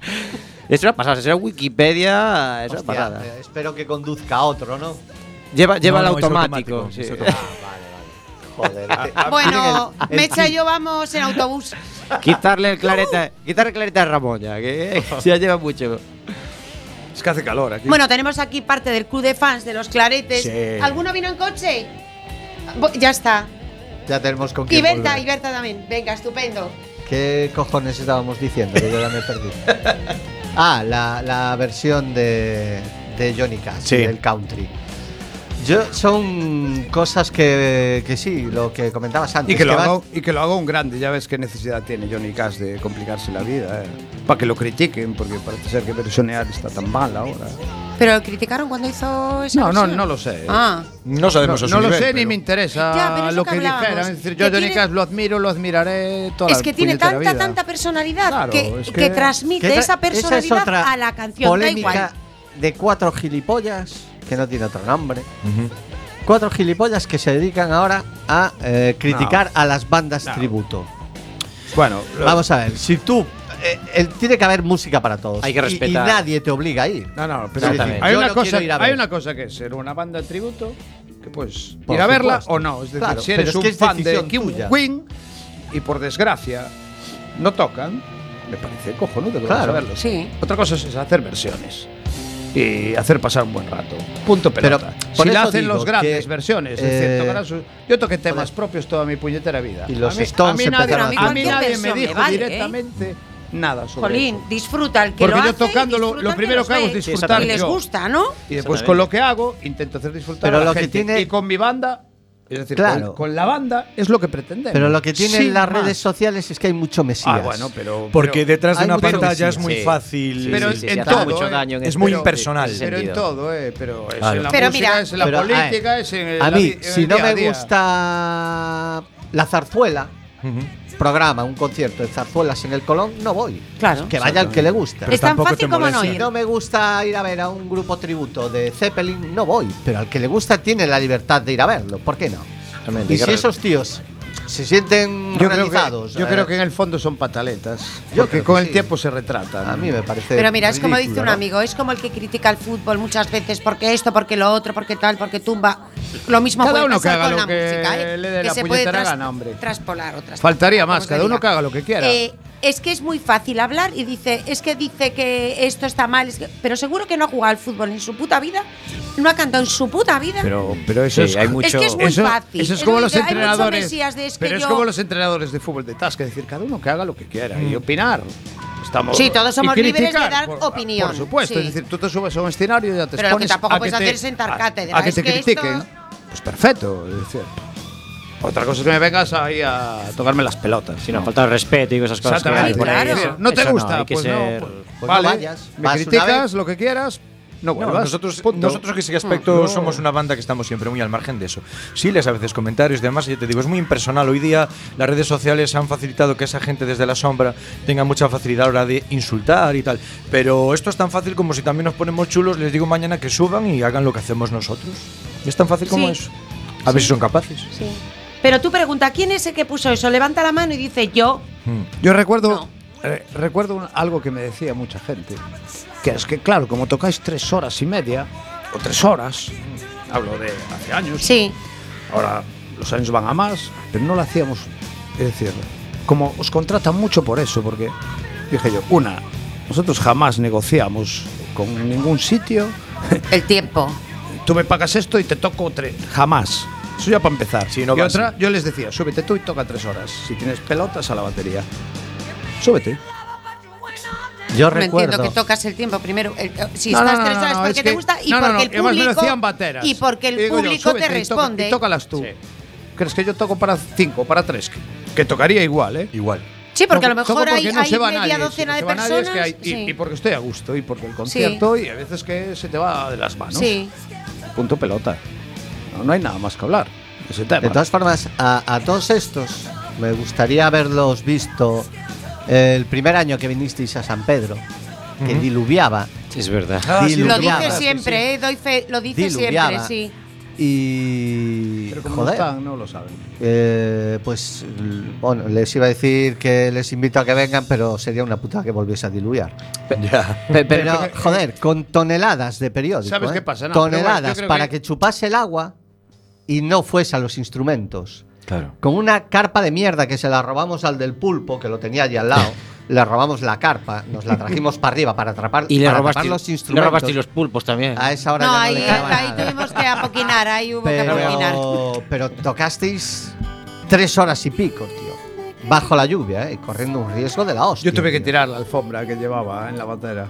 es una pasada, será Wikipedia, es una Hostia, pasada. eh, espero que conduzca a otro, ¿no? Lleva, lleva No, el no, es automático. automático, sí. es automático. <laughs> Joder. que- Bueno, el- el Mecha y yo vamos en autobús. quitarle el <laughs> clareta, quitarle el clareta a Ramón ya, que ya lleva mucho. Es que hace calor aquí. Bueno, tenemos aquí parte del club de fans de los claretes. Sí. ¿Alguno vino en coche? Ya está. Ya tenemos con Y quién Berta, volver. y Berta también. Venga, estupendo. ¿Qué cojones estábamos diciendo? Que yo ya me perdí. <laughs> Ah, la, la versión de, de Johnny Cash, Sí. del country. Yo, son cosas que, que sí, lo que comentabas antes. Y que, lo haga, y que lo haga un grande, ya ves qué necesidad tiene Johnny Cash de complicarse la vida, eh. para que lo critiquen, porque parece ser que versionear está tan mal ahora. ¿Pero lo criticaron cuando hizo esa No, no, versión? no lo sé. Ah, No sabemos no, su no lo nivel, sé ni me interesa Ya, pero es lo lo que que, hablábamos, dijeran. Es decir, que yo Johnny tiene- Cash lo admiro, lo admiraré toda es la que tiene puñetera tanta, vida. tanta personalidad Claro, que, es que que- transmite que esa personalidad es otra a la canción. Da Polémica igual. de cuatro gilipollas, que no tiene otro nombre. Cuatro gilipollas que se dedican ahora a eh, criticar a las bandas tributo. Bueno, lo- Vamos a ver, si tú. Eh, eh, tiene que haber música para todos. Hay que Y- respetar. Y, nadie te obliga a ir. No, no, pero Exactamente. hay Yo una, no cosa, quiero ir a ver. hay una cosa que es ser una banda de tributo, que puedes Por ir a verla supuesto. o no. Es decir, Claro, si pero eres es que un es fan de decisión King tuya. Queen y por desgracia no tocan, me parece cojonudo que Claro. a verlos. Sí. Otra cosa es hacer versiones y hacer pasar un buen rato. Punto Pero, pelota. por si la eso hacen digo los grandes que, versiones, es eh, decir, tocarán sus- yo toqué temas propios toda mi puñetera vida. Y los a mí, Stones a mí nadie, empezaron a hacer- a mí nadie me versión me dijo vale, ¿eh? directamente nada sobre Jolín, eso. disfruta el que Porque lo yo hace tocando lo- primero los que hago es disfrutar Y les gusta, ¿no? Y después con lo que hago, intento hacer disfrutar Pero a la lo que gente. tiene- Y con mi banda, es decir, Claro. con, con la banda es lo que pretendemos. Pero lo que tienen Sin las más. redes sociales es que hay mucho mesías. Ah, bueno, pero. Porque pero- detrás de una pantalla es muy Sí. fácil. Pero Sí, sí, en sí, todo, mucho eh. daño en Es ese- muy ese impersonal. Pero en todo, ¿eh? Pero es Claro. en la Pero música, mira- es en la Pero, política, es en el A mí, si no me gusta la zarzuela, programa, un concierto de zarzuelas en el Colón, no voy. Claro. Que vaya al que le gusta. Pero es tan tampoco fácil te como no molesta. Si ir. no me gusta ir a ver a un grupo tributo de Zeppelin, no voy. Pero al que le gusta tiene la libertad de ir a verlo. ¿Por qué no? Y si esos tíos se sienten Yo creo, que, yo eh, creo que en el fondo son pataletas. Yo Porque con que el sí. tiempo se retratan. A mí me parece. Pero mira, es como dice un ¿no? amigo, es como el que critica el fútbol muchas veces porque esto, porque lo otro, porque tal, porque tumba. Lo mismo Cada puede uno que pasar haga con lo la que música, ¿eh? le dé la se puede gana, hombre. traspolar otras Faltaría más, cada uno que haga lo que quiera. Eh, es que es muy fácil hablar y dice, es que dice que esto está mal, es que- pero seguro que no ha jugado al fútbol en su puta vida, no ha cantado en su puta vida. Pero, pero eso Sí, es. hay mucho- es que es muy eso, fácil. eso es como lo los entrenadores. de es pero es yo- como los entrenadores de fútbol de tasca, es decir, cada uno que haga lo que quiera y opinar. Estamos Sí, todos somos libres de dar por- opinión, Por supuesto, sí. es decir, tú te subes a un escenario y ya te Pero lo que expones tampoco a puedes te- hacer es sentar a- cátedra, A, que es te que critiquen. esto- Pues perfecto, es decir. Otra cosa es que me vengas ahí a tocarme las pelotas. Si no, falta el respeto y esas cosas que hay Exactamente. por ahí. claro. No te Eso gusta, hay que pues ser- no. Pues no vale, vayas, me criticas lo que quieras, no No, vuelvas. nosotros, punto. nosotros que sí que aspecto somos una banda que estamos siempre muy al margen de eso. Sí les a veces comentarios y demás, y yo te digo, es muy impersonal. Hoy día las redes sociales han facilitado que esa gente desde la sombra tenga mucha facilidad a la hora de insultar y tal. Pero esto es tan fácil como si también nos ponemos chulos, les digo mañana que suban y hagan lo que hacemos nosotros. Es tan fácil como Sí. eso. A ver si son capaces. Sí. Pero tú pregunta, ¿quién es el que puso eso? Levanta la mano y dice yo. Mm. Yo recuerdo, No. eh, recuerdo un- algo que me decía mucha gente, que es que claro, como tocáis tres horas y media, o tres horas, hablo de hace años, Sí. ahora los años van a más, pero no lo hacíamos, es decir, como os contratan mucho por eso, porque dije yo, una, nosotros jamás negociamos con ningún sitio, El tiempo. tú me pagas esto y te toco tres, jamás. Eso ya para empezar. Sí, no y otra, así. yo les decía, súbete tú y toca tres horas. Si tienes pelotas a la batería, súbete. Yo Me recuerdo. entiendo que tocas el tiempo primero. el- eh, si No, no, estás no, tres no, horas no, porque es te que- gusta y no, no, porque no, el público y porque el público te responde. Y tócalas tú. Sí. ¿Crees que yo toco para cinco, para tres? Que, que tocaría igual, ¿eh? Igual. Sí, porque a lo mejor hay, no hay media nadie, docena si de no es personas. que hay- y, sí. y porque estoy a gusto y porque el concierto y a veces que se te va de las manos. Sí. Punto pelota. No, no hay nada más que hablar. Ese tema. De todas formas, a, a todos estos me gustaría haberlos visto el primer año que vinisteis a San Pedro, que diluviaba. Sí, es verdad. Ah, Lo dice sí, siempre, ¿eh? Doy fe, lo dice Diluviaba. siempre, sí. Y. Pero como no joder. están, no lo saben. eh, pues bueno, les iba a decir que les invito a que vengan, pero sería una puta que volviese a diluviar. Ya. Pe- <laughs> pero- Pero, joder, con toneladas de periódico. ¿Sabes ¿eh? qué pasa? No, bueno, toneladas para que- que... chupase el agua y no fuese a los instrumentos. Claro. Con una carpa de mierda que se la robamos al del pulpo, que lo tenía allí al lado. <laughs> le robamos la carpa, nos la trajimos <laughs> para arriba para atrapar, y le para robaste, los le instrumentos. robaste los pulpos también. A esa hora No, ya no ahí, le ahí nada. tuvimos que apoquinar, ahí hubo que apoquinar. Pero, pero tocasteis tres horas y pico, tío. Bajo la lluvia, ¿eh? y corriendo un riesgo de la hostia. Yo tuve que tirar la alfombra que llevaba en la batera.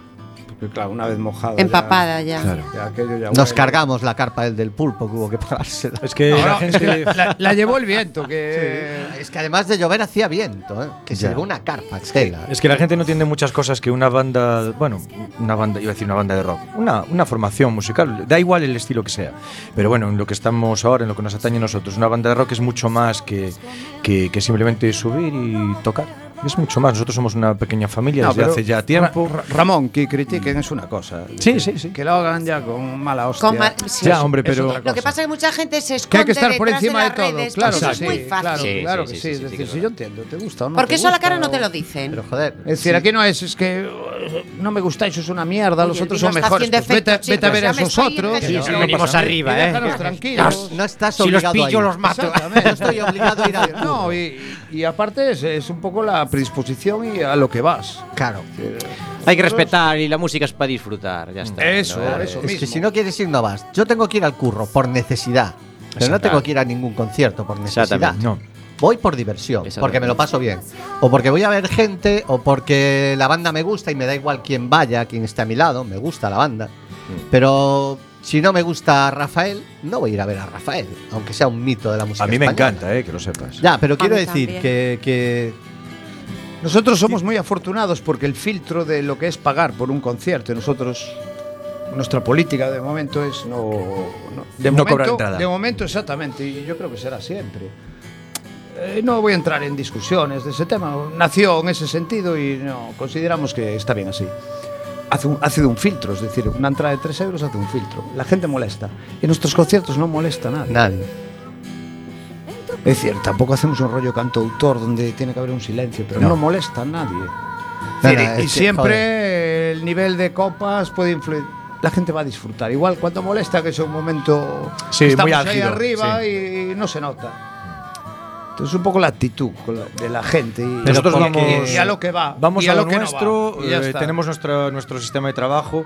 Porque, claro, una vez mojada. ya- Empapada ya. ya aquello ya Nos huele. cargamos la carpa del del pulpo que hubo que pagársela. Es que No, la no, es gente. que la, la llevó el viento, que. Es que además de llover hacía viento, ¿eh? que se Ya. llevó una carpa, tela. Es que la gente no entiende muchas cosas que una banda, bueno, una banda, iba a decir una banda de rock, una, una formación musical, da igual el estilo que sea. Pero bueno, en lo que estamos ahora, en lo que nos atañe a nosotros, una banda de rock es mucho más que, que, que simplemente subir y tocar. Es mucho más. Nosotros somos una pequeña familia No, desde hace ya tiempo. Ra- Ra- Ramón, que critiquen es una cosa. Sí, sí, sí. Que lo hagan ya con mala hostia. Con mal- sí. Ya, hombre, pero- Lo que pasa es que mucha gente se Que esconde hay que estar por detrás encima de, las todo. redes, Claro, porque que eso sí, es muy fácil. claro, Sí, claro sí, que sí, sí. sí, Es sí, decir, que si yo entiendo, te gusta o no Porque te eso a la gusta, cara no te lo dicen. Pero joder, Es decir, aquí no es, es que uh, no me gustáis, es una mierda, Oye, los otros son mejores. Pues vete, a ver a esos otros. Sí, venimos arriba, ¿eh? tranquilos. no estás Si los obligado a pillo, ir. los mato. Yo <laughs> estoy obligado a ir al No, y, y aparte es, es un poco la predisposición y a lo que vas. Claro. Hay que respetar y la música es para disfrutar, ya está. Eso, ¿no? eso. Es mismo. que si no quieres ir, no vas. Yo tengo que ir al curro por necesidad. Pero no tengo que ir a ningún concierto por necesidad. Exactamente. No. Voy por diversión, porque me lo paso bien. O porque voy a ver gente, o porque la banda me gusta y me da igual quién vaya, quién esté a mi lado. Me gusta la banda. Mm. Pero si no me gusta Rafael, no voy a ir a ver a Rafael, aunque sea un mito de la música. A mí me española. encanta, eh, que lo sepas. Ya, pero quiero decir que, que Nosotros somos muy afortunados porque el filtro de lo que es pagar por un concierto, nosotros, nuestra política de momento es no, no, de No momento, cobrar entrada. De momento, exactamente, y yo creo que será siempre. eh, no voy a entrar en discusiones de ese tema. Nació en ese sentido y no consideramos que está bien así. Hace, un, hace de un filtro, es decir, una entrada de 3 euros hace un filtro. La gente molesta. En nuestros conciertos no molesta a nadie. Nadie. Es decir, tampoco hacemos un rollo cantautor donde tiene que haber un silencio, pero no, molesta a nadie. Decir, y siempre el nivel de copas puede influir. La gente va a disfrutar. Igual cuando molesta que es un momento Sí, que muy estamos ahí álgido, arriba y no se nota. Entonces un poco la actitud de la gente y, Nosotros vamos, y a lo que va. Vamos y a, a lo, lo que no nuestro. ya eh, tenemos nuestra, nuestro sistema de trabajo.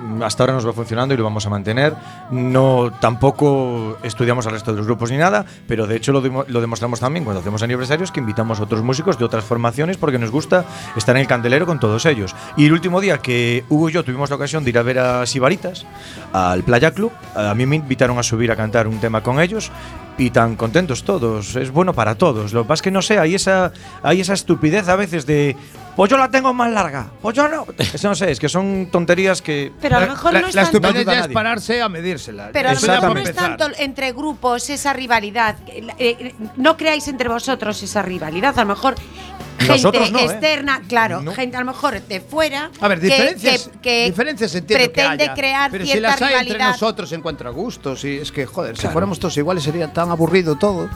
mm, Hasta ahora nos va funcionando y lo vamos a mantener. No tampoco estudiamos al resto de los grupos ni nada, pero de hecho lo, demo- lo demostramos también cuando hacemos aniversarios que invitamos a otros músicos de otras formaciones porque nos gusta estar en el candelero con todos ellos. Y el último día que Hugo y yo tuvimos la ocasión de ir a ver a Sibaritas al Playa Club, a mí me invitaron a subir a cantar un tema con ellos y tan contentos todos. Es bueno para todos. Lo que pasa es que no sé, hay esa, hay esa estupidez a veces de. Pues yo la tengo más larga. Pues yo no. Eso no sé, es que son tonterías que. Pero a lo mejor la, no es la tanto- estupidez ya es pararse a medírsela. Pero a lo mejor no es tanto entre grupos esa rivalidad. Eh, eh, no creáis entre vosotros esa rivalidad. A lo mejor gente Nosotros no, ¿eh? externa, claro, No. gente a lo mejor de fuera. A ver, que- diferencias, que, que diferencias entiendo que pretende haya, crear pero si cierta las hay entre nosotros en cuanto a gustos y es que joder, si fuéramos todos iguales sería tan aburrido todo.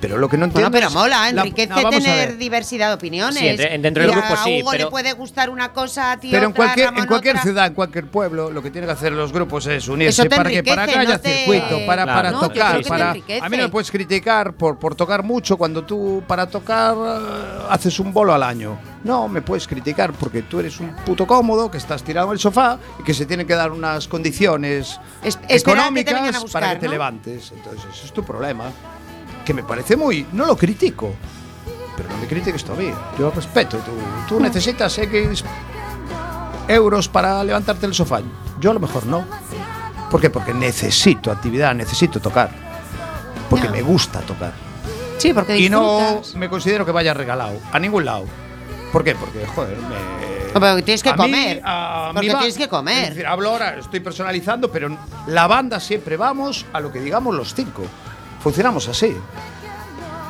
Pero lo que no Bueno, entiendo pero es mola, la- enriquece no, vamos a tener ver. diversidad de opiniones. Sí, entre- dentro del grupo a sí, Hugo pero- le puede gustar una cosa a ti Pero en otra, a cualquier, Ramón en cualquier otra. ciudad, en cualquier pueblo, lo que tienen que hacer los grupos es unirse para que para que enriquece, haya no te- circuito, para, Claro. para No, tocar. para, a mí no me puedes criticar por, por tocar mucho cuando tú para tocar eh, haces un bolo al año. No, me puedes criticar porque tú eres un puto cómodo que estás tirado en el sofá y que se tienen que dar unas condiciones Es- esperar que económicas buscar, para que te ¿no? levantes. Entonces, eso es tu problema. Que me parece muy. No lo critico. Pero no me critiques todavía. Yo respeto. Tú, tú necesitas X euros para levantarte del sofá. Yo a lo mejor no. ¿Por qué? Porque necesito actividad, necesito tocar. Porque me gusta tocar. Sí, porque Y no me considero que vaya regalado. A ningún lado. ¿Por qué? Porque, joder, me. Pero tienes que a mí, comer. a Porque tienes que comer. Es decir, hablo ahora, estoy personalizando, pero la banda siempre vamos a lo que digamos los cinco. Funcionamos así.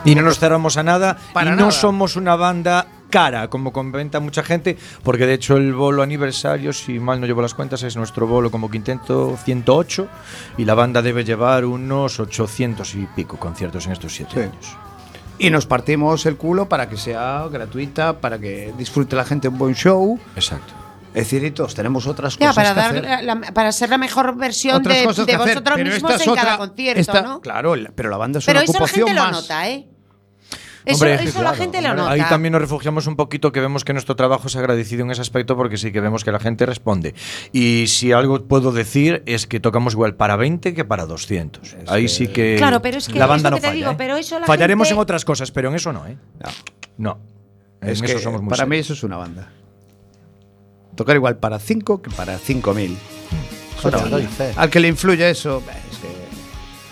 Y no nos cerramos a nada. Para y no nada. somos una banda cara, como comenta mucha gente, porque de hecho el bolo aniversario, si mal no llevo las cuentas, es nuestro bolo como quinteto 108 y la banda debe llevar unos 800 y pico conciertos en estos siete Sí. años. Y nos partimos el culo para que sea gratuita, para que disfrute la gente un buen show. Exacto. Es decir, y todos tenemos otras Ya, cosas para, que dar hacer. la- la- para ser la mejor versión otras de, cosas de que hacer, vosotros pero mismos esta en es cada otra- concierto, esta- ¿no? Claro, pero la banda es Pero una eso la ocupación gente lo más. nota, ¿eh? Eso, Hombre, eso la claro, gente lo nota. Ahí también nos refugiamos un poquito que vemos que nuestro trabajo es agradecido en ese aspecto porque sí que vemos que la gente responde. Y si algo puedo decir es que tocamos igual para 20 que para 200. Ahí sí que Claro, pero es que la es banda lo no que te falla. digo, ¿eh? pero eso la Fallaremos gente- en otras cosas, pero en eso no, ¿eh? No. En Es eso que somos muy para mí serios. eso es una banda. Tocar igual para 5 que para 5000. Joder, te doy fe. Al que le influye eso, es que.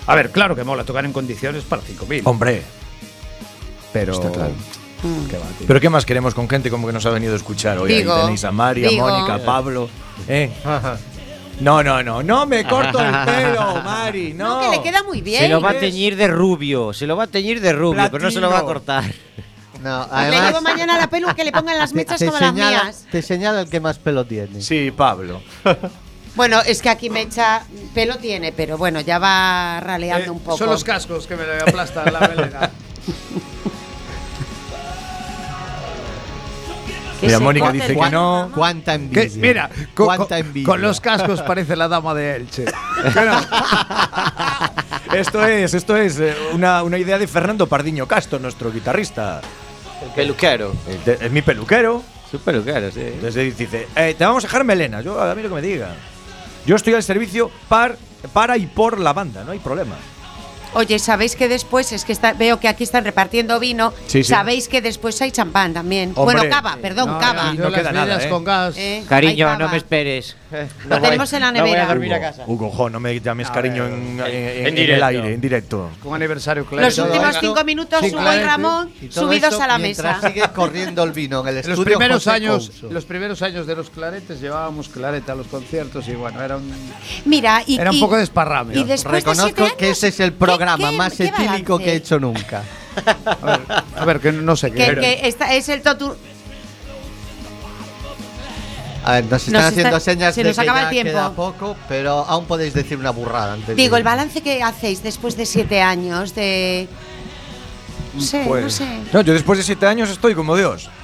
A ver, claro que mola tocar en condiciones para 5000. Hombre, pero. está claro. ¿qué va? Pero ¿qué más queremos con gente como que nos ha venido a escuchar hoy? Ahí Digo, tenéis a María, digo. Mónica, Pablo. ¿eh? No, no, no, no me corto el pelo, Mari, <laughs> no. No, que le queda muy bien. Se lo va a teñir de rubio, se lo va a teñir de rubio, pero no se lo va a Platino. cortar. No, le además, llevo mañana la pelu que le pongan las te, mechas te como las señala, mías. te señala el que más pelo tiene. Sí, Pablo. <laughs> Bueno, es que aquí mecha pelo tiene, pero bueno, ya va raleando Eh, un poco. Son los cascos que me le aplastan la melena. <laughs> Mira, Mónica dice que no. Cuánta Que, envidia. mira, co- Cuánta envidia. con los cascos parece la dama de Elche. Que no. <laughs> Esto es, esto es eh, una, una idea de Fernando Pardiño Castro, nuestro guitarrista. El peluquero. Eh, de- Es mi peluquero. Su peluquero, sí. Entonces dice, eh, te vamos a dejar melena. Yo, a mí lo que me diga. Yo estoy al servicio par, para y por la banda, no hay problema. Oye, ¿sabéis que después, es que está, veo que aquí están repartiendo vino, Sí, sí. sabéis que después hay champán también? Hombre. bueno, cava, perdón, No, cava. yo no las queda nada, ¿eh? con gas. Eh, Cariño, no me esperes. <laughs> Lo tenemos en la No voy nevera. a dormir a Hugo, casa. Hugo, jo, no me llames cariño en, en- en- en directo. el aire, en directo. Con aniversario, claro. Los últimos cinco minutos, Sí, Hugo y. Ramón, Y subidos esto a la mesa. sigue corriendo el vino en el <laughs> estudio. los primeros José años, Couso. los primeros años de los claretes llevábamos clareta a los conciertos y bueno, era un, Mira, y, era un poco desparrame. y después de Reconozco que años, ese es el programa ¿qué- más qué etílico que he hecho nunca. A ver, a ver, que no sé Que, qué. que esta es el totur. A ver, nos están Nos haciendo está- señas se de nos que acaba ya el tiempo. queda poco, pero aún podéis decir una burrada antes. Digo, de- el balance que hacéis después de siete años de. No sé, no Pues- sé. No, yo después de siete años estoy como Dios. <laughs>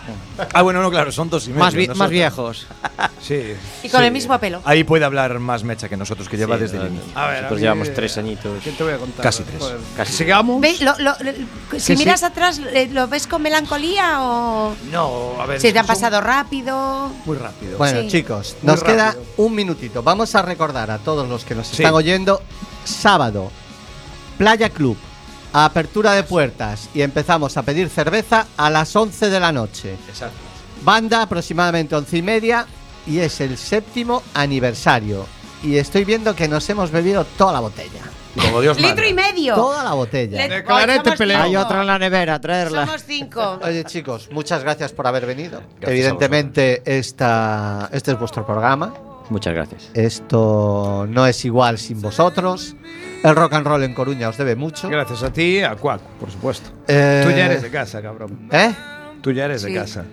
Ah, bueno, no, claro, son dos y medio. Más, vi- nosotros. más viejos. <laughs> Sí. Y con sí. el mismo pelo. Ahí puede hablar más Mecha que nosotros, que lleva Sí, desde no, el inicio. A ver, Nosotros a mí, llevamos tres añitos. ¿Qué te voy a contar? Casi tres. Casi. Sigamos. Ve- lo- lo- lo- si sí. miras atrás, eh, ¿lo ves con melancolía o.? No, a ver. ¿Se te han pasado rápido? Muy rápido. Bueno, Sí. chicos, Muy nos queda rápido. un minutito. Vamos a recordar a todos los que nos Sí. están oyendo. Sábado, Playa Club, apertura de puertas y empezamos a pedir cerveza a las 11 de la noche. Exacto. Banda aproximadamente 11 y media y es el séptimo aniversario. Y estoy viendo que nos hemos bebido toda la botella. Como Dios Litro y medio. Toda la botella. Le- cinco. Hay otra en la nevera, traerla. Somos cinco. <laughs> Oye chicos, muchas gracias por haber venido. a Evidentemente esta, este es vuestro programa. Muchas gracias. Esto no es igual sin vosotros. El rock and roll en Coruña os debe mucho. Gracias a ti, a Cuac, por supuesto. Eh, Tú ya eres de casa, cabrón. ¿Eh? Tú ya eres Sí. de casa.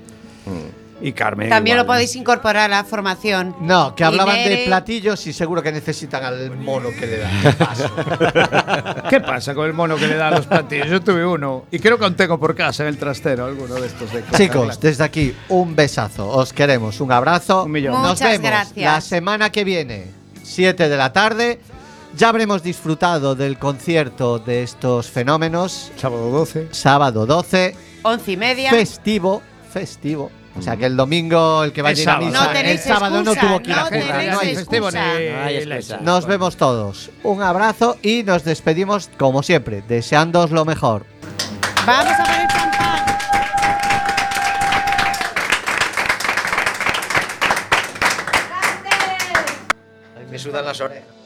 Y Carmen. También igual. lo podéis incorporar a la formación. No, que hablaban de platillos y seguro que necesitan al mono que le dan. Paso. ¿Qué pasa con el mono que le da a los platillos? Yo tuve uno. Y creo que aún tengo por casa en el trastero alguno de estos de Chicos, desde aquí un besazo. Os queremos. Un abrazo. Un millón. Nos Muchas vemos gracias. la semana que viene, 7 de la tarde. Ya habremos disfrutado del concierto de estos fenómenos. Sábado 12. Sábado 12, Once y media. festivo, festivo. O sea que el domingo el que va a ir a misa, No el sábado no tuvo que ir a no currar, tenéis no hay excusa. excusa. Ay, excusa. Nos vemos todos. Un abrazo y nos despedimos como siempre, deseándoos lo mejor. Vamos a poner champán. Me sudan las orejas.